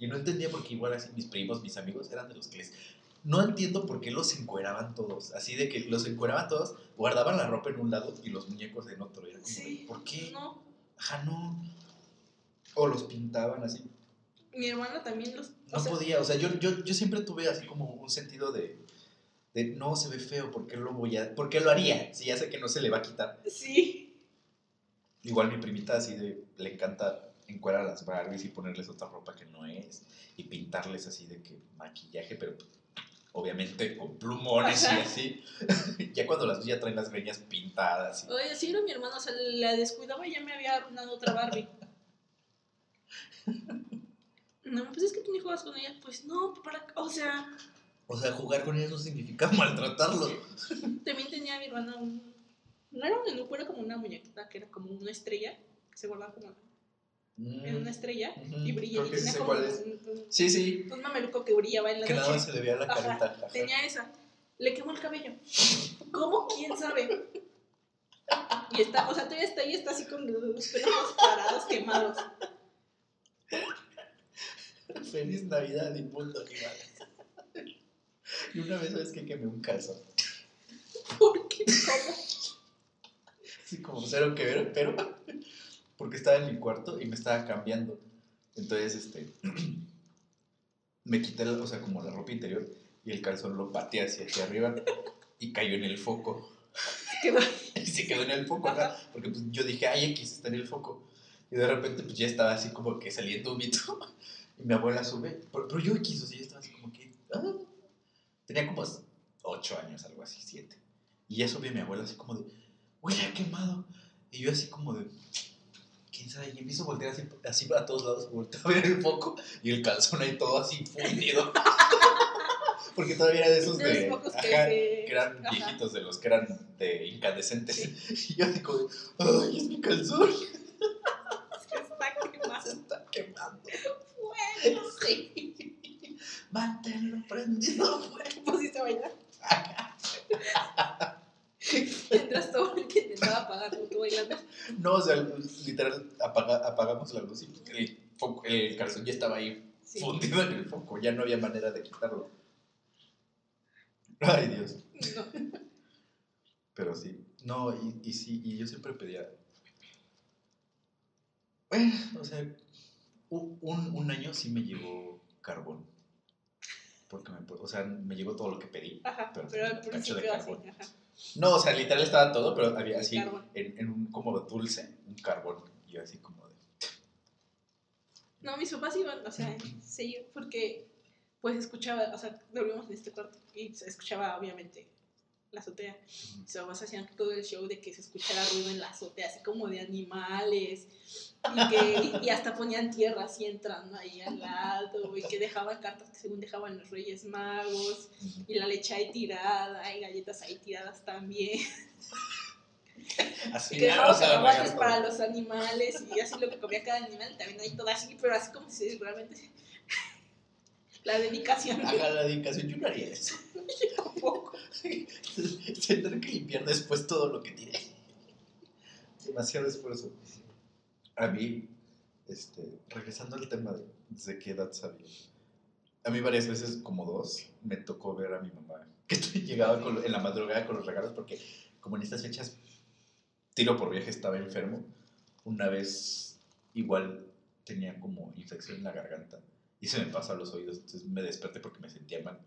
Y no entendía por qué igual así mis primos, mis amigos eran de los que les... No entiendo por qué los encueraban todos. Así de que los encueraban todos, guardaban la ropa en un lado y los muñecos en otro. Y era como, Sí, de, ¿por qué? No, Ajá, no. O los pintaban así. mi hermana también los... No o sea, podía, o sea, yo, yo, yo siempre tuve así como un sentido de, de no se ve feo, ¿por qué lo voy a, por qué lo haría? Si ya sé que no se le va a quitar. Sí, Igual mi primita así de, le encanta encuerar a las Barbies y ponerles otra ropa que no es y pintarles así de que maquillaje, pero obviamente con plumones Ajá. y así. ya cuando las ya traen las greñas pintadas. y- oye, sí era mi hermana, o sea, la descuidaba y ya me había arruinado otra Barbie. No, pues es que tú ni juegas con ella. Pues no, para, o sea, O sea, jugar con ellas no significa maltratarlos. También tenía mi hermana un. No era un enuco, era como una muñequita que era como una estrella, que se guardaba como en una estrella Ujú, y brillaba. creo Y que sí tenía sé como cuál es. un, un- Sí, sí, un mameluco que brillaba en la que noche. se le veía la Ajá, carita. Tenía esa. Le quemó el cabello. ¿Cómo? ¿Quién sabe? Y está, o sea, todavía está ahí, está así con los pelos parados, quemados. Feliz Navidad, inmundo animal. Y una vez, ¿sabes qué? Quemé un calzón. ¿Por qué? ¿Cómo? Así como cero que ver, pero porque estaba en mi cuarto y me estaba cambiando. Entonces, este, me quité, la- o sea, como la ropa interior y el calzón lo pateé hacia, hacia arriba y cayó en el foco. Y se quedó en el foco, ajá, porque pues, yo dije, ay, X está en el foco. Y de repente, pues ya estaba así como que saliendo un mito. Y mi abuela sube, pero, pero yo X, o sea, yo estaba así como que, ah. tenía como 8 años, algo así, 7. Y ya sube mi abuela así como de, huele a quemado. Y yo así como de, quién sabe, y empiezo a voltear así, así para todos lados, volteo a ver el foco y el calzón ahí todo así fundido. Porque todavía era de esos De de, los que ajá, se- que eran ajá. viejitos, de los que eran de incandescentes. Y yo de, ay, es mi calzón. Se está quemando. Se está quemando. Bueno, sí. Manténlo prendido fuego. Pusiste a bailar. Mientras todo el que intentaba apagarlo, tú bailando. No, o sea, literal, apaga- apagamos la luz y el, foco- el calzón ya estaba ahí Sí. fundido en el foco. Ya no había manera de quitarlo. Ay, Dios. No. Pero sí. No, y, y sí, y yo siempre pedía. Bueno, o sea, un, un año sí me llegó carbón. Porque me, o sea, me llegó todo lo que pedí. Ajá, Pero pero al de principio así. carbón. Ajá. No, o sea, literal estaba todo, pero había así, en, en un como dulce, un carbón. Y yo así como de. No, mis papás iban, o sea, sí, porque pues escuchaba, o sea, dormíamos en este cuarto y se escuchaba obviamente la azotea. Mis papás hacían todo el show de que se escuchara ruido en la azotea, así como de animales, y, que, y, hasta ponían tierra así entrando ahí al lado, y que dejaban cartas que según dejaban los Reyes Magos, y la leche ahí tirada, y galletas ahí tiradas también. Así que dejaban cacahuates para los animales y así lo que comía cada animal, también ahí todo así, pero así como si realmente La dedicación. Haga la dedicación, yo no haría eso. Tampoco. Tener que limpiar después todo lo que tiré. Demasiado esfuerzo. A mí, este, regresando al tema de desde qué edad sabía. A mí varias veces, como dos, me tocó ver a mi mamá que llegaba con- en la madrugada con los regalos porque como en estas fechas tiro por viaje estaba enfermo. Una vez igual tenía como infección en la garganta y se me pasó a los oídos, entonces me desperté porque me sentía mal.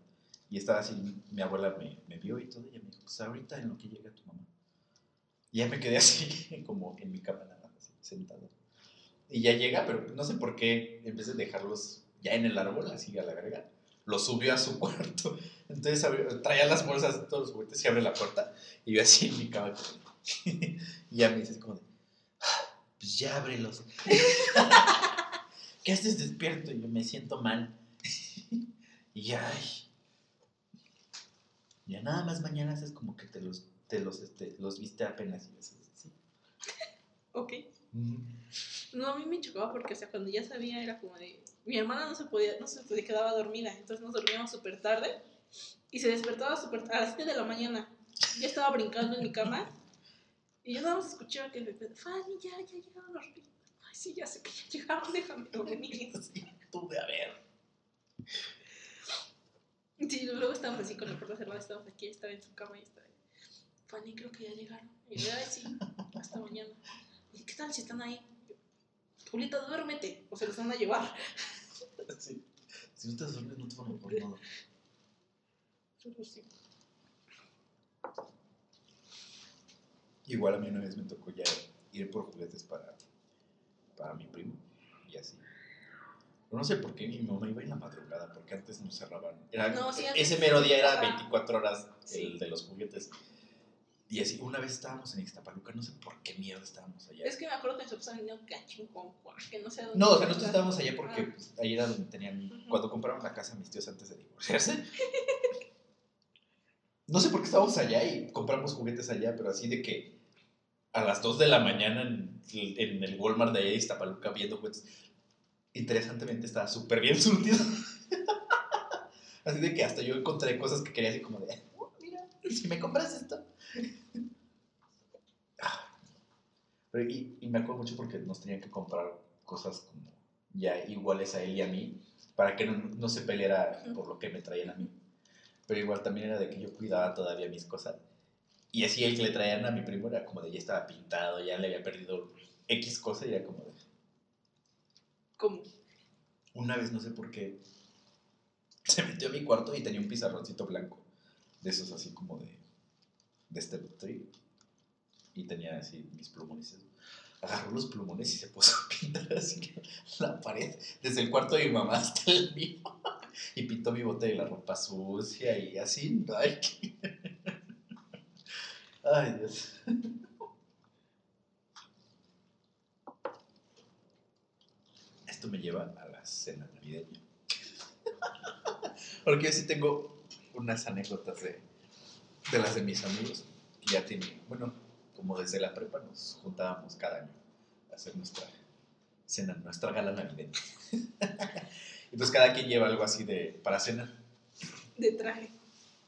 Y estaba así, mi abuela me, me vio y todo, y me dijo, pues ahorita en lo que llega tu mamá. Y ya me quedé así, como en mi cama nada sentado. Y ya llega, pero no sé por qué, en vez de dejarlos ya en el árbol, así a la verga, los subió a su cuarto. Entonces traía las bolsas de todos los juguetes y abre la puerta y yo así en mi cama. y ya me dices como de, "Ah, pues ya ábrelos. ¿Qué haces despierto? Y yo me siento mal. y ay. Ya nada más mañana haces como que te los, te los, este, los viste apenas y así. Ok. No, a mí me chocaba porque, o sea, cuando ya sabía era como de... Mi hermana no se podía, no se podía, quedaba dormida, entonces nos dormíamos súper tarde y se despertaba súper a las 7 de la mañana. Ya estaba brincando en mi cama y yo nada más escuchaba que me Fanny, ya, ya llegaron los ricos. Ay, sí, ya sé que ya llegaron, déjame dormir. Sí, tuve a ver. Sí, luego estábamos así con la puerta cerrada, estábamos aquí, estaba en su cama y estaba... Fanny, creo que ya llegaron. Y yo, ay, sí, hasta mañana. Y ¿qué tal si están ahí? Julita, duérmete, o se los van a llevar. Sí. Si no te duermes, no te van a por nada. Pero sí. Igual a mí una vez me tocó ya ir por juguetes para, para mi primo y así. Pero no sé por qué mi mamá iba en la madrugada, porque antes no cerraban. Era, No, sí, antes- ese mero día era Ajá. 24 horas Sí. el de los juguetes. Y así, una vez estábamos en Ixtapaluca, no sé por qué miedo estábamos allá. Es que me acuerdo que nosotros habíamos que no sé dónde. No, o sea, nosotros estábamos allá porque Ah. pues, ahí era donde tenían. Cuando compraron la casa mis tíos antes de divorciarse. No sé por qué estábamos allá y compramos juguetes allá, pero así de que a las 2 de la mañana en, en el Walmart de allá de Iztapaluca viendo juguetes. Interesantemente estaba súper bien surtido. así de que hasta yo encontré cosas que quería así como de, "Oh, mira, ¿y si me compras esto? Pero y, y me acuerdo mucho porque nos tenían que comprar cosas como ya iguales a él y a mí para que no, no se peleara por lo que me traían a mí. Pero igual también era de que yo cuidaba todavía mis cosas. Y así el que le traían a mi primo era como de ya estaba pintado, ya le había perdido X cosa y era como de... ¿Cómo? Una vez no sé por qué se metió a mi cuarto y tenía un pizarroncito blanco. De esos así como de... De este tree. Y tenía así mis plumones. Agarró los plumones y se puso a pintar así la pared. Desde el cuarto de mi mamá hasta el mío. Y pintó mi bote de la ropa sucia y así. Ay, Ay Dios. Esto me lleva a la cena navideña. Porque yo sí tengo unas anécdotas de, de las de mis amigos. Que ya tienen, bueno, como desde la prepa nos juntábamos cada año a hacer nuestra cena, nuestra gala navideña. Entonces cada quien lleva algo así de para cenar. De traje.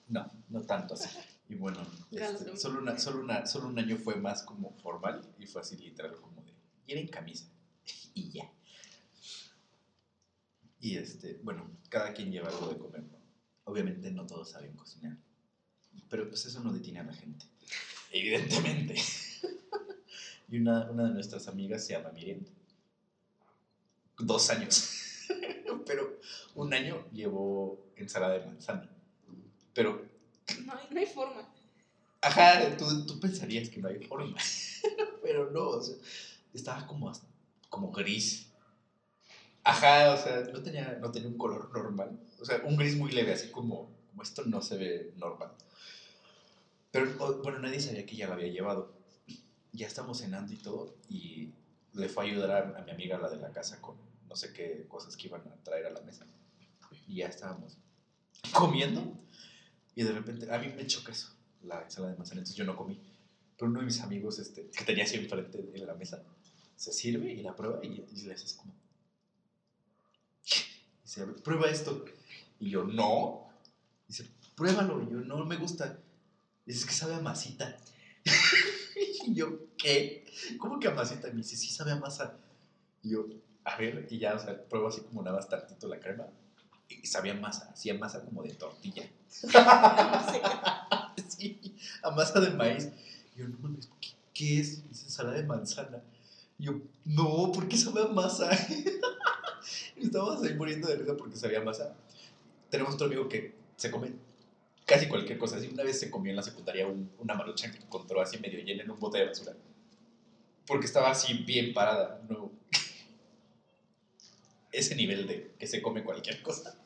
No, no tanto así. Y bueno, este, solo, una, solo, una, solo un año fue más como formal y fue así literal como de ir en camisa y ya. Y este, bueno, cada quien lleva algo de comer. Obviamente no todos saben cocinar, pero pues eso no detiene a la gente, evidentemente. y una, una de nuestras amigas se llama Miriam. Dos años. pero un año llevó ensalada de manzana. Pero No hay, no hay forma. Ajá, tú, tú pensarías que no hay forma, pero no, o sea, estaba como, como gris. Ajá, o sea, no tenía, no tenía un color normal, o sea, un gris muy leve, así como, como esto no se ve normal. Pero, bueno, nadie sabía que ya la había llevado. Ya estamos cenando y todo, y le fue a ayudar a, a mi amiga, la de la casa, con no sé qué cosas que iban a traer a la mesa. Y ya estábamos comiendo, y de repente, a mí me choca eso, la ensalada de manzana, entonces yo no comí. Pero uno de mis amigos, este, que tenía así enfrente en la mesa, se sirve y la prueba y, y le haces como... Y se abre, prueba esto. Y yo, no. Dice, pruébalo. Y yo, no me gusta. Dice, es que sabe a masita. y yo, ¿qué? ¿Cómo que a masita? Me dice, sí sabe a masa. Y yo, a ver, y ya, o sea, pruebo así como nada más tantito la crema. Y sabía masa, hacía masa como de tortilla. sí, a masa de maíz. Y yo, no mames, ¿qué, qué es? Dice, ensalada de manzana. Y yo, no, ¿por qué sabe a masa? estábamos ahí muriendo de risa porque sabía masa. Tenemos otro amigo que se come casi cualquier cosa. Así una vez se comió en la secundaria un- una maruchan que encontró así medio llena en un bote de basura. Porque estaba así bien parada. No. Ese nivel de que se come cualquier cosa.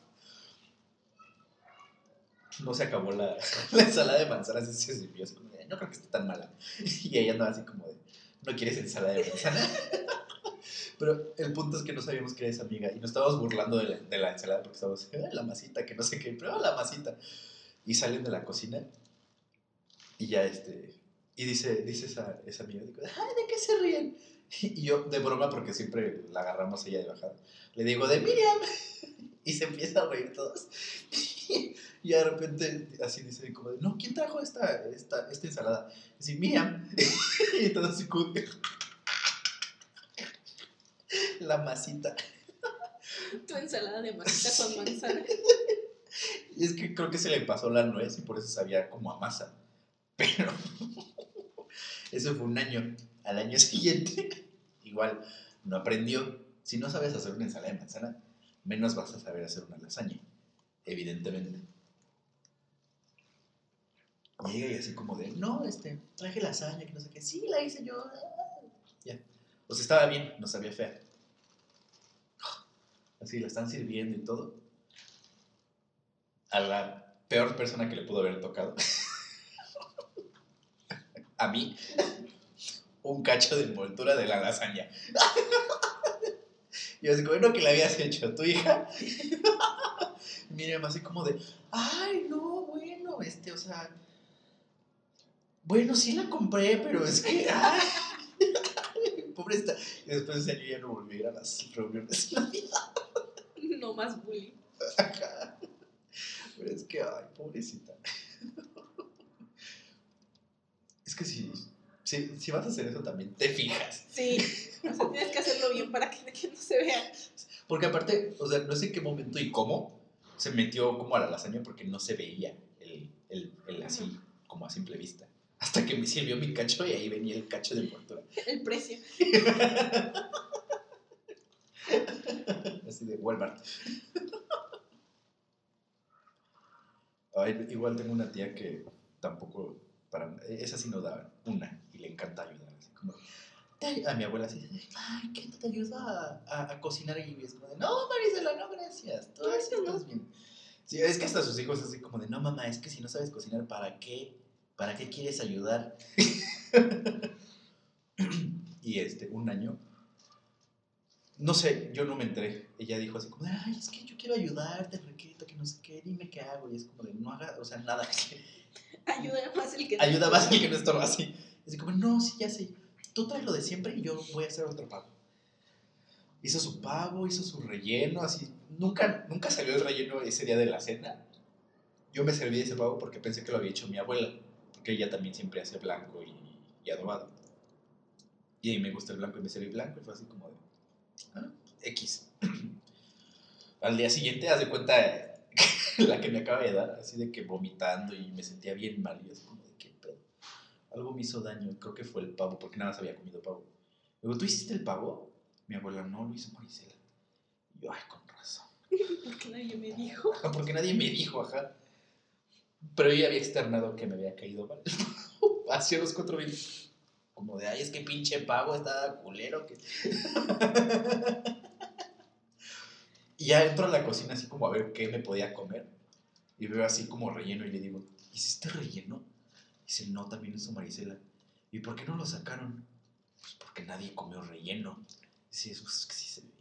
No se acabó la, la ensalada de manzanas y se sirvió así como de, no creo que esté tan mala. Y ella andaba así como de, ¿no quieres ensalada de manzana? Pero el punto es que no sabíamos que era esa amiga y nos estábamos burlando de la, de la ensalada porque estábamos, "Ay, la masita, que no sé qué, pero la masita. Y salen de la cocina y ya este, y dice, dice esa, esa amiga, digo, ay, ¿de qué se ríen? Y yo, de broma, porque siempre la agarramos ella de bajada, le digo, de Miriam. Y se empieza a reír todos. Y de repente, así dice, como no, ¿quién trajo esta, esta, esta ensalada? Y así, Miriam. Y todo así como, la masita. Tu ensalada de masita con manzana. Y es que creo que se le pasó la nuez y por eso sabía como a masa. Pero eso fue un año. Al año siguiente, igual, no aprendió. Si no sabes hacer una ensalada de manzana, menos vas a saber hacer una lasaña. Evidentemente. Llega y así como de, no, este, traje lasaña, que no sé qué. Sí, la hice yo. ah". Ya. O sea, estaba bien, no sabía fea. Así la están sirviendo y todo a la peor persona que le pudo haber tocado. a mí, un cacho de envoltura de la lasaña. y así como, que la habías hecho tu hija. Miriam así como de, ay, no, bueno, este, o sea, bueno, sí la compré, pero es que, ay, pobre está. Y después ese año ya no volví a las reuniones. No más bullying. Pero es que, ay, pobrecita. Es que si, si, si vas a hacer eso también, te fijas. Sí. O sea, tienes que hacerlo bien para que, que no se vea. Porque aparte, o sea, no sé en qué momento y cómo se metió como a la lasaña porque no se veía el, el, el así, como a simple vista. Hasta que me sirvió mi cacho y ahí venía el cacho de envoltura. El precio. Así de Walmart. Ay, igual tengo una tía que tampoco, para, esa sí no da una y le encanta ayudar. Así como, "Te- a mi abuela así, ay, ¿qué te ayuda a, a, a cocinar? Y es como de, no, Marisela, no, gracias, así eso no". estás bien. Sí, es que hasta sus hijos así como de, no, mamá, es que si no sabes cocinar, ¿para qué? ¿Para qué quieres ayudar? y este, un año no sé, yo no me entré. Ella dijo así como, ay, es que yo quiero ayudarte, Requito, que no sé qué, dime qué hago. Y es como de, no haga, o sea, nada. Ayuda más el que no Ayuda más estorba. el que no estorba así. Así como, no, sí, ya sé. Tú traes lo de siempre y yo voy a hacer otro pavo. Hizo su pavo, hizo su relleno, así. Nunca, nunca salió el relleno ese día de la cena. Yo me serví de ese pavo porque pensé que lo había hecho mi abuela. Porque ella también siempre hace blanco y, y adobado. Y a mí me gusta el blanco y me serví blanco y fue así como de, ah, X. Al día siguiente, haz de cuenta la que me acaba de dar, así de que vomitando y me sentía bien mal. Y así como de, ¿qué pedo? Algo me hizo daño, creo que fue el pavo, porque nada más había comido pavo. Luego, ¿tú hiciste el pavo? Mi abuela, no, lo hizo Marisela. Y yo, ay, con razón. Porque nadie me dijo. Porque nadie me dijo, ajá. Pero yo ya había externado que me había caído mal. Hacia los cuatro mil. Como de, ay, es que pinche pavo estaba culero. Que... y ya entro a la cocina así como a ver qué me podía comer. Y veo así como relleno y le digo, ¿hiciste relleno? Dice, no, también hizo Marisela. ¿Y por qué no lo sacaron? Pues porque nadie comió relleno. Dice, eso es que sí se ve.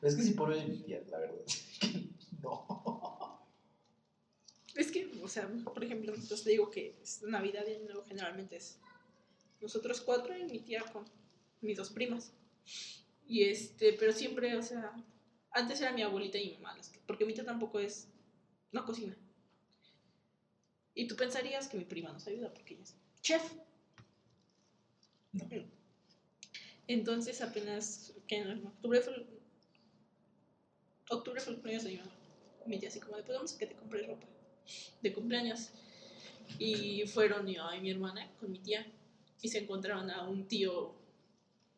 es que sí de mi tía, la verdad. no. Es que, o sea, por ejemplo, te digo que Navidad y Año Nuevo generalmente es nosotros cuatro y mi tía con mis dos primas. Y este, pero siempre, o sea, Antes era mi abuelita y mi mamá, porque mi tía tampoco es. No cocina. Y tú pensarías que mi prima nos ayuda porque ella es chef. No. Entonces apenas, que en octubre fue el, octubre fue el cumpleaños de mi mamá. Me dice así como de, pues vamos a que te compres ropa de cumpleaños. Y fueron yo y mi hermana con mi tía y se encontraron a un tío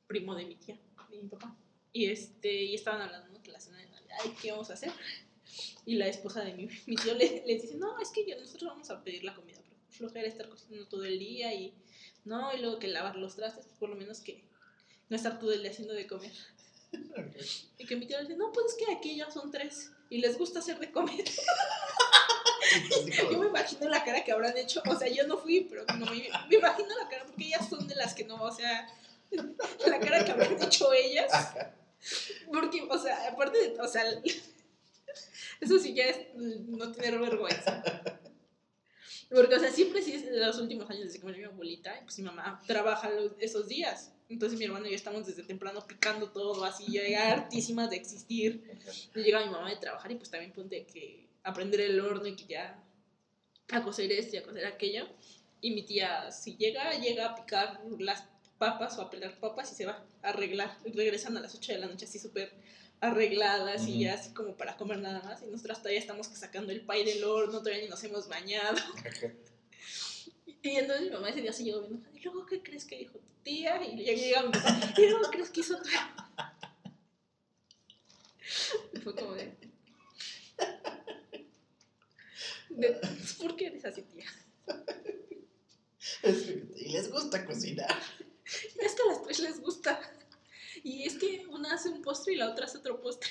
primo de mi tía, de mi papá. Y, este, y estaban hablando de la cena de Navidad qué vamos a hacer. Y la esposa de mi, mi tío le, les dice, no, es que yo- nosotros vamos a pedir la comida, porque flojera estar cocinando todo el día y no, y luego que lavar los trastes, pues por lo menos que no estar todo el día haciendo de comer. Y que mi tío le dice, no, pues es que aquí ya son tres y les gusta hacer de comer. Yo me imagino la cara que habrán hecho, o sea, yo no fui, pero no, me, me imagino la cara, porque ellas son de las que no, o sea, la cara que habrán hecho ellas. Porque, o sea, aparte de, o sea, eso sí ya es no tener vergüenza. Porque, o sea, siempre sí, en los últimos años desde que murió mi abuelita, pues mi mamá trabaja los- esos días. Entonces mi hermano y yo estamos desde temprano picando todo, así, ya hartísimas de existir. Y llega mi mamá de trabajar y pues también ponte que aprender el horno y que ya a coser esto y a coser aquello. Y mi tía, si llega, llega a picar las papas o a pelar papas y se va a arreglar. Y regresan a las 8 de la noche así súper arregladas y Ujú. ya así como para comer nada más. Y nosotras todavía estamos sacando el pay del horno, todavía ni nos hemos bañado. Y entonces mi mamá ese día se llegó viendo, ¿y luego qué crees que dijo tu tía? Y ya llega mi papá, ¿y luego crees que hizo tu Y fue como de... de ¿Por qué eres así, tía? Y les gusta cocinar. Es que a las tres les gusta. Y es que una hace un postre y la otra hace otro postre.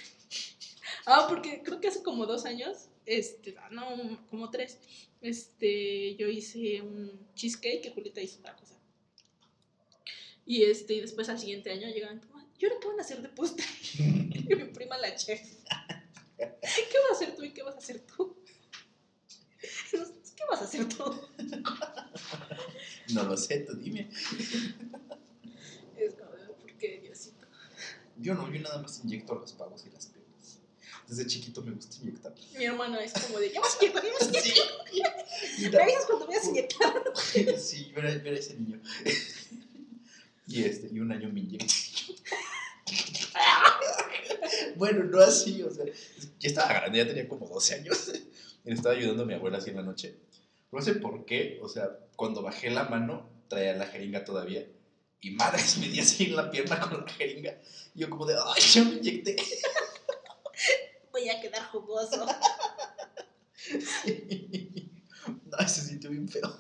Ah, porque creo que hace como dos años, este, ah, no, como tres, este, yo hice un cheesecake y Julieta hizo otra cosa. Y este, y después al siguiente año llegaban, "Mamá, ¿y ahora qué van a hacer de postre? Y mi prima la chef. ¿Qué vas a hacer tú y qué vas a hacer tú? ¿Qué vas a hacer tú? No lo sé, tú dime. Es como, ¿por qué, Diosito? Yo no, yo nada más inyecto los pavos y las pepas. Desde chiquito me gusta inyectar. Mi hermano es como de, ya vas a inyectar, ya vas a inyectar. Sí. Me avisas cuando vayas a inyectar. sí, ver a, ver a ese niño. Y este, y un año me inyecté. Bueno, no así, o sea, ya estaba grande, ya tenía como 12 años. Y le estaba ayudando a mi abuela así en la noche. No sé por qué, o sea, cuando bajé la mano, traía la jeringa todavía. Y madres, me di así en la pierna con la jeringa. Y yo como de, ay, ya me inyecté. Voy a quedar jugoso. No, se sintió bien feo.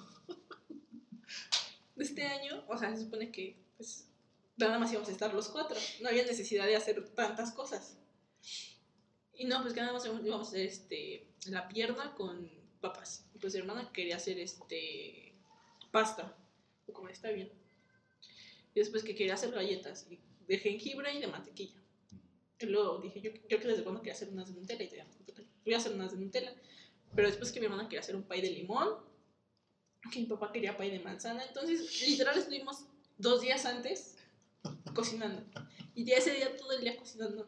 Este año, o sea, se supone que pues, nada más íbamos a estar los cuatro. No había necesidad de hacer tantas cosas. Y no, pues que nada más íbamos a hacer este, la pierna con papas. Y pues mi hermana quería hacer este pasta. O como está bien. Y después que quería hacer galletas de jengibre y de mantequilla. Y luego dije, yo, yo que desde cuando quería hacer unas de Nutella y te voy a hacer unas de Nutella. Pero después que mi hermana quería hacer un pay de limón, que mi papá quería pay de manzana. Entonces, literal, estuvimos dos días antes cocinando. Y ya ese día todo el día cocinando.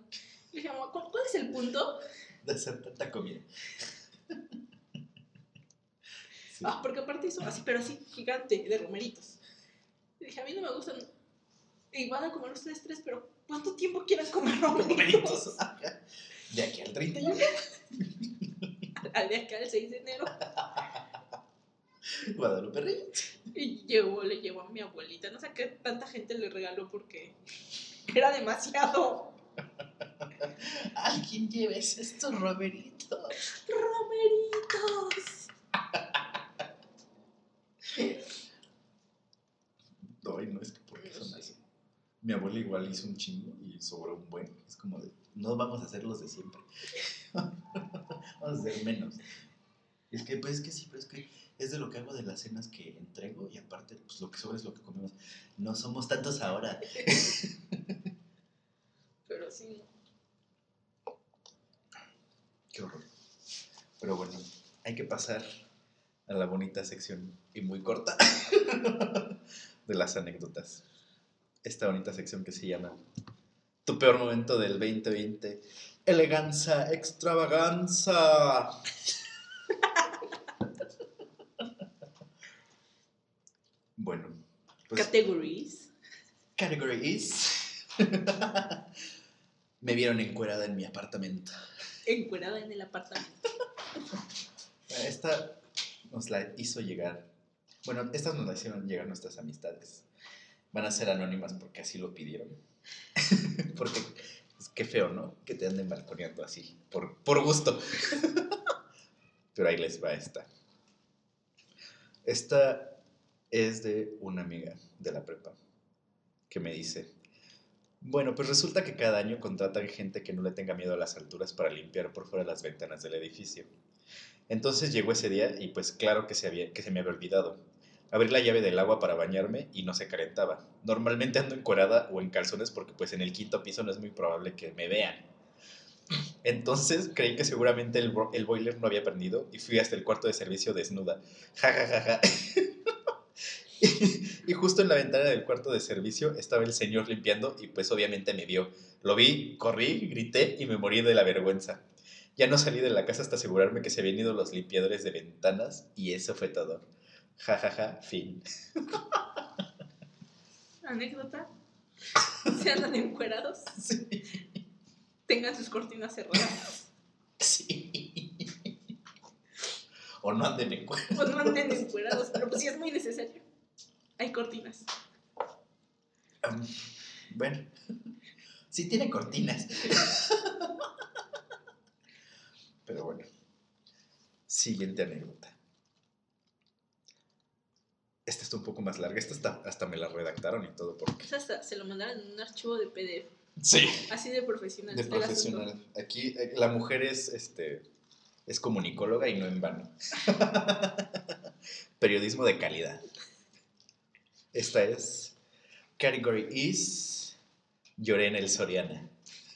Y dije, ¿cuál, cuál es el punto? De hacer tanta comida. Sí. Ah, porque aparte hizo así, pero así gigante, de romeritos. Y dije, a mí no me gustan. Y van a comer ustedes tres, pero ¿cuánto tiempo quieren comer romeritos? De aquí al 31. Al día que al 6 de enero. Guadalupe Reyes. Y llegó, le llevó a mi abuelita. No sé qué tanta gente le regaló porque era demasiado. Alguien lleves estos romeritos. ¡Romeritos! Ay, no, es que porque son así. Mi abuela igual hizo un chingo y sobró un buen. Es como de, no vamos a hacer los de siempre. vamos a hacer menos. Es que, pues es que sí, pero es que es de lo que hago de las cenas que entrego y aparte, pues lo que sobra es lo que comemos. No somos tantos ahora. Pero sí. Qué horror. Pero bueno, hay que pasar a la bonita sección y muy corta de las anécdotas. Esta bonita sección que se llama Tu peor momento del 2020 eleganza, extravaganza. bueno, pues Categories. categories. Me vieron encuerada en mi apartamento. Encuerada en el apartamento. Esta nos la hizo llegar. Bueno, estas nos la hicieron llegar nuestras amistades. Van a ser anónimas porque así lo pidieron. porque es que feo, ¿no? Que te anden balconeando así, por, por gusto. Pero ahí les va esta. Esta es de una amiga de la prepa que me dice, bueno, pues resulta que cada año contratan gente que no le tenga miedo a las alturas para limpiar por fuera las ventanas del edificio. Entonces llegó ese día y pues claro que se, había, que se me había olvidado. Abrí la llave del agua para bañarme y no se calentaba. Normalmente ando encuerada o en calzones porque pues en el quinto piso no es muy probable que me vean. Entonces creí que seguramente el, el boiler no había prendido y fui hasta el cuarto de servicio desnuda. Ja, ja, ja, ja. y justo en la ventana del cuarto de servicio estaba el señor limpiando y pues obviamente me vio. Lo vi, corrí, grité y me morí de la vergüenza. Ya no salí de la casa hasta asegurarme que se habían ido los limpiadores de ventanas y eso fue todo. Ja, ja, ja, fin. Anécdota. Se andan encuerados. Sí. Tengan sus cortinas cerradas. Sí. O no anden en cuerda. O no anden encuerados. Pero pues sí es muy necesario. Hay cortinas. Um, bueno, sí tiene cortinas. Pero bueno, siguiente anécdota. Esta está un poco más larga. Esta hasta, hasta me la redactaron y todo porque... Esa hasta se lo mandaron en un archivo de PDF. Sí. Así de profesional. De profesional. Aquí eh, la mujer es, este, es comunicóloga y no en vano. Periodismo de calidad. Esta es Category is Lloré en el Soriana.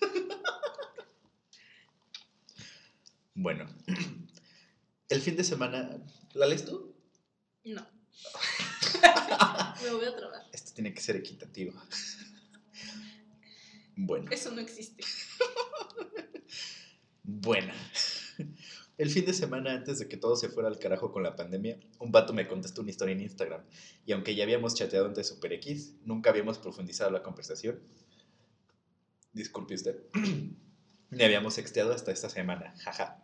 bueno, el fin de semana. ¿La lees tú? No. Me voy a trabar. Esto tiene que ser equitativo. Bueno. Eso no existe. Bueno, el fin de semana antes de que todo se fuera al carajo con la pandemia, un vato me contestó una historia en Instagram y aunque ya habíamos chateado antes Super X, nunca habíamos profundizado la conversación. Disculpe usted. Ni habíamos sexteado hasta esta semana, jaja.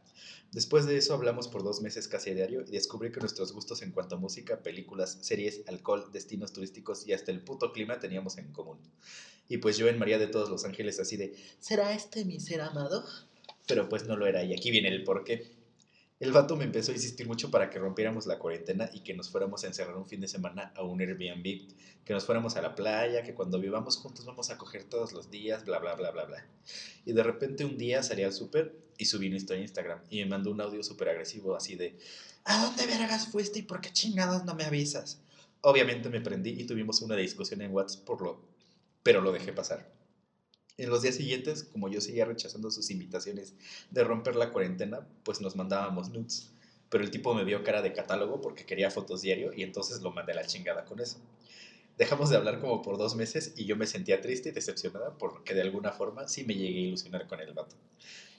Después de eso hablamos por dos meses casi a diario y descubrí que nuestros gustos en cuanto a música, películas, series, alcohol, destinos turísticos y hasta el puto clima teníamos en común. Y pues yo en María de todos los ángeles así de, ¿será este mi ser amado? Pero pues no lo era y aquí viene el porqué. El vato me empezó a insistir mucho para que rompiéramos la cuarentena y que nos fuéramos a encerrar un fin de semana a un Airbnb, que nos fuéramos a la playa, que cuando vivamos juntos vamos a coger todos los días, bla, bla, bla, bla, bla. Y de repente un día salí al súper y subí una historia en Instagram y me mandó un audio súper agresivo así de, ¿a dónde vergas fuiste y por qué chingados no me avisas? Obviamente me prendí y tuvimos una discusión en WhatsApp por lo, pero lo dejé pasar. En los días siguientes, como yo seguía rechazando sus invitaciones de romper la cuarentena, pues nos mandábamos nudes. Pero el tipo me vio cara de catálogo porque quería fotos diario y entonces lo mandé a la chingada con eso. Dejamos de hablar como por dos meses y yo me sentía triste y decepcionada porque de alguna forma sí me llegué a ilusionar con el vato.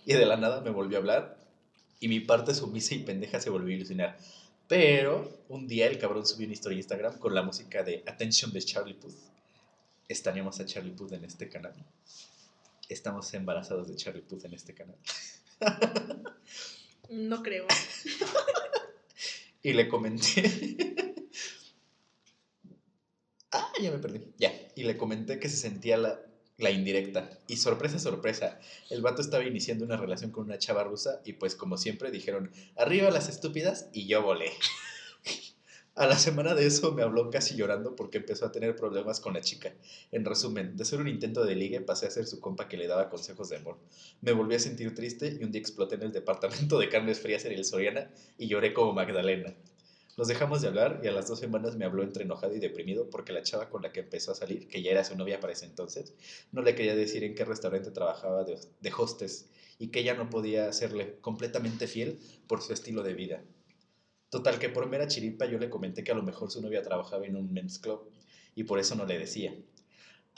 Y de la nada me volvió a hablar y mi parte sumisa y pendeja se volvió a ilusionar. Pero un día el cabrón subió una historia en Instagram con la música de Attention de Charlie Puth. Estaríamos a Charlie Puth en este canal. Estamos embarazados de Charlie Puth en este canal. No creo. Y le comenté. ah, ya me perdí. Ya. Y le comenté que se sentía la, la indirecta. Y sorpresa, sorpresa. El vato estaba iniciando una relación con una chava rusa. Y pues, como siempre, dijeron: Arriba las estúpidas. Y yo volé. A la semana de eso me habló casi llorando porque empezó a tener problemas con la chica. En resumen, de ser un intento de ligue pasé a ser su compa que le daba consejos de amor. Me volví a sentir triste y un día exploté en el departamento de carnes frías en el Soriana y lloré como Magdalena. Nos dejamos de hablar y a las dos semanas me habló entre enojado y deprimido porque la chava con la que empezó a salir, que ya era su novia para ese entonces, no le quería decir en qué restaurante trabajaba de, hostess y que ella no podía serle completamente fiel por su estilo de vida. Total que por mera chiripa yo le comenté que a lo mejor su novia trabajaba en un men's club y por eso no le decía.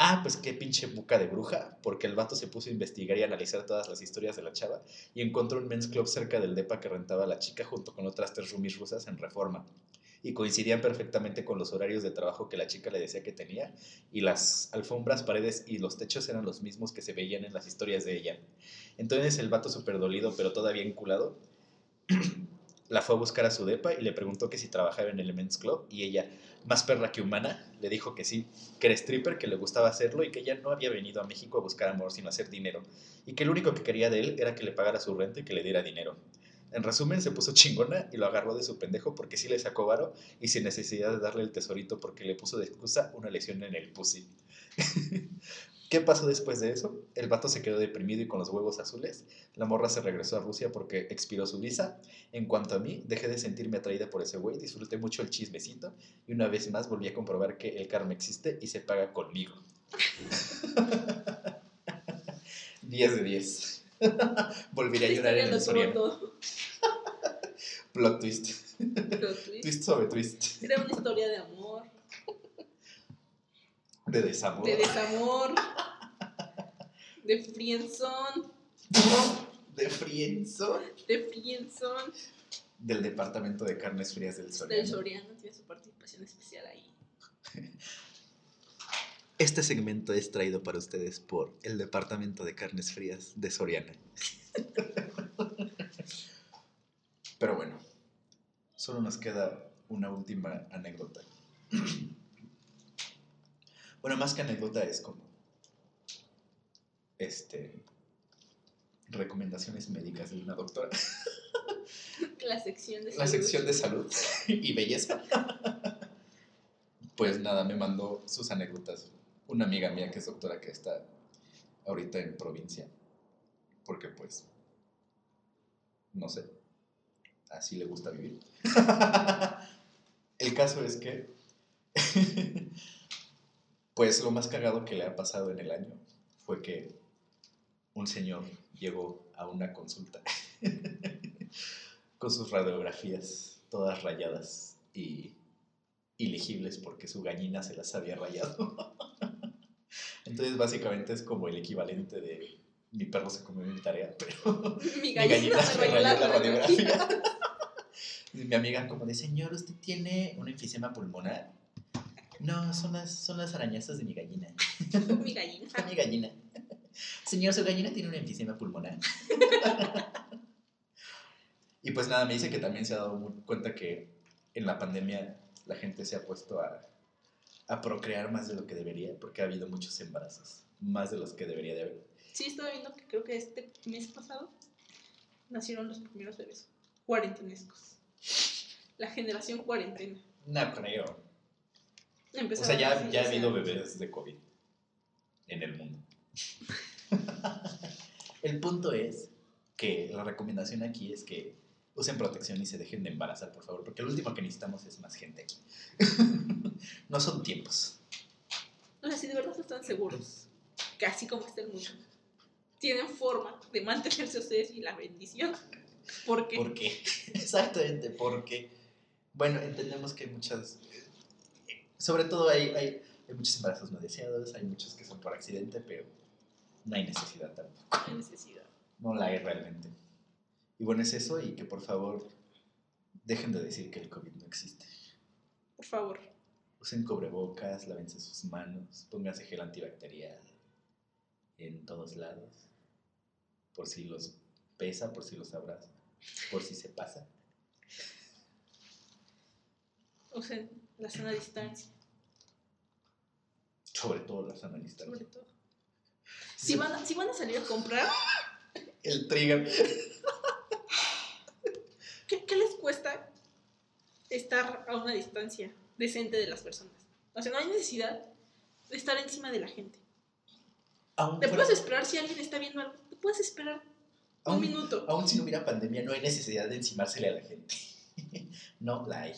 Ah, pues qué pinche buca de bruja, porque el vato se puso a investigar y analizar todas las historias de la chava y encontró un men's club cerca del depa que rentaba la chica junto con otras tres roomies rusas en reforma. Y coincidían perfectamente con los horarios de trabajo que la chica le decía que tenía, y las alfombras, paredes y los techos eran los mismos que se veían en las historias de ella. Entonces el vato súper dolido, pero todavía enculado, la fue a buscar a su depa y le preguntó que si trabajaba en el men's club, y ella, más perra que humana, le dijo que sí, que era stripper, que le gustaba hacerlo y que ella no había venido a México a buscar amor sino hacer dinero, y que lo único que quería de él era que le pagara su renta y que le diera dinero. En resumen, se puso chingona y lo agarró de su pendejo porque sí le sacó varo y sin necesidad de darle el tesorito porque le puso de excusa una lesión en el pussy. ¿Qué pasó después de eso? El vato se quedó deprimido y con los huevos azules. La morra se regresó a Rusia porque expiró su visa. En cuanto a mí, dejé de sentirme atraída por ese güey, disfruté mucho el chismecito y una vez más volví a comprobar que el karma existe y se paga conmigo. 10 de 10. Volveré a llorar en el Soriano. Plot twist. Plot twist. Twist sobre twist. Era una historia de amor, De desamor. de desamor, de friendzone, De frienzo. de friendzone. Del departamento de carnes frías del Soriano. Del Soriano tiene su participación especial ahí. Este segmento es traído para ustedes por el Departamento de Carnes Frías de Soriana. Pero bueno, solo nos queda una última anécdota. Bueno, más que anécdota es como este recomendaciones médicas de una doctora. La sección de La salud. sección de salud y belleza. Pues nada, me mandó sus anécdotas. Una amiga mía que es doctora que está ahorita en provincia. Porque pues, no sé, así le gusta vivir. El caso es que, pues lo más cagado que le ha pasado en el año fue que un señor llegó a una consulta con sus radiografías todas rayadas y ilegibles porque su gallina se las había rayado. Entonces básicamente es como el equivalente de mi perro se comió mi tarea, pero Mi mi gallina, me rayó la la radiografía. mi amiga como de, señor, ¿usted tiene un enfisema pulmonar? No, son las, son las arañazas de mi gallina. Mi gallina. Mi gallina. Señor, su gallina tiene un enfisema pulmonar. y pues nada, me dice que también se ha dado cuenta que en la pandemia la gente se ha puesto a, a procrear más de lo que debería, porque ha habido muchos embarazos, más de los que debería de haber. Sí, estaba viendo que creo que este mes pasado nacieron los primeros bebés cuarentenescos. La generación cuarentena. No creo. O Empezaron sea, ya, ya o ha habido bebés de COVID en el mundo. El punto es que la recomendación aquí es que usen protección y se dejen de embarazar, por favor, porque lo último que necesitamos es más gente aquí. no son tiempos. O sea, si de verdad están seguros que así como está el mundo, tienen forma de mantenerse ustedes y la bendición. Porque ¿Por qué? Exactamente, porque, bueno, entendemos que hay muchas, eh, sobre todo hay, hay, hay muchos embarazos no deseados, hay muchos que son por accidente, pero no hay necesidad tampoco. no hay necesidad. No la hay realmente. Y bueno, es eso y que por favor dejen de decir que el COVID no existe. Por favor. Usen cubrebocas, lávense sus manos, pónganse gel antibacterial en todos lados, por si los pesa, por si los abraza, por si se pasa. Usen la sana distancia, Sobre todo las analistas. sobre todo. Si van, a, si van a salir a comprar, El trigger. ¿qué, qué les cuesta estar a una distancia decente de las personas? O sea, no hay necesidad de estar encima de la gente. Aún, Te puedes esperar si alguien está viendo algo. Te puedes esperar un aún- minuto. aún si no hubiera pandemia, no hay necesidad de encimársele a la gente. no la hay.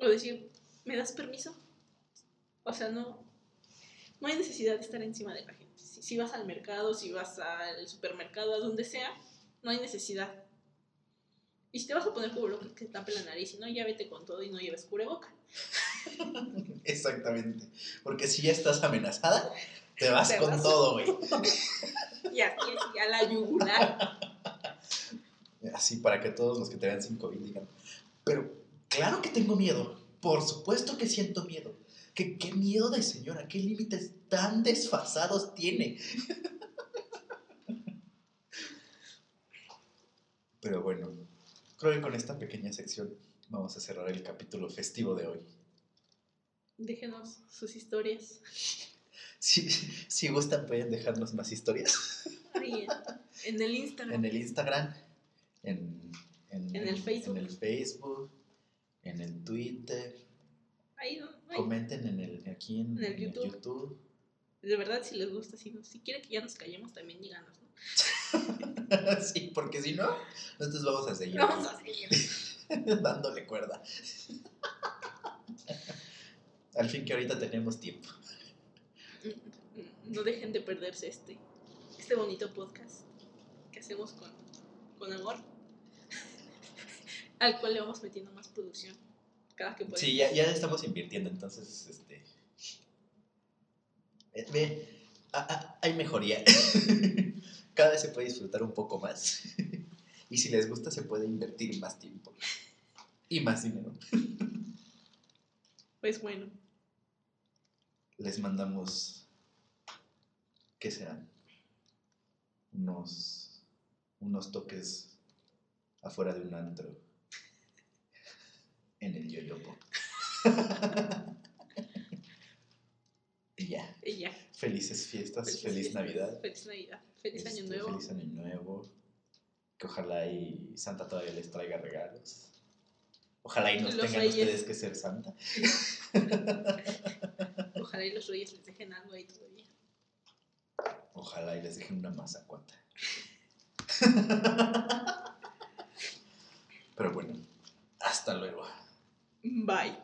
O decir, ¿me das permiso? O sea, no, no hay necesidad de estar encima de la gente. Si, si vas al mercado, si vas al supermercado, a donde sea, no hay necesidad. Y si te vas a poner cubrebocas, que te tape la nariz, y no, ya vete con todo y no lleves cubreboca. Exactamente. Porque si ya estás amenazada, te vas Te con vas. todo, güey. Y así es, a la yugular. Así para que todos los que te vean sin COVID digan, pero claro que tengo miedo. Por supuesto que siento miedo. ¿Qué, qué miedo de señora? ¿Qué límites tan desfasados tiene? Pero bueno, creo que con esta pequeña sección vamos a cerrar el capítulo festivo de hoy. Déjenos sus historias. Si, si gustan, pueden dejarnos más historias Ahí en, en el Instagram. en el Instagram, en, en, En el Facebook. en el Facebook, en el Twitter. Ahí, ¿no? Comenten en el, aquí en, En el en el YouTube. YouTube. De verdad, si les gusta, si, si quieren que ya nos callemos, también díganos, ¿no? sí, porque si no, nosotros vamos a seguir Vamos a seguir. dándole cuerda. Al fin que ahorita tenemos tiempo. No dejen de perderse este, este bonito podcast que hacemos con, con amor, al cual le vamos metiendo más producción cada que podemos. Sí, ya, ya estamos invirtiendo, entonces, este... eh, Ve, hay mejoría. Cada vez se puede disfrutar un poco más. Y si les gusta, se puede invertir más tiempo. Y más dinero. Pues bueno, Les mandamos... ¿Qué serán? Unos... Unos toques afuera de un antro. En el yoyopo. y ya. y ya. Felices fiestas, feliz Navidad. Feliz Navidad. Feliz Año este, Nuevo. Feliz Año Nuevo. Que ojalá y Santa todavía les traiga regalos. Ojalá y nos Los tengan Reyes. ustedes que ser Santa. Ojalá y los reyes les dejen algo ahí todavía. Ojalá y les dejen una mazacuata. Pero bueno, hasta luego. Bye.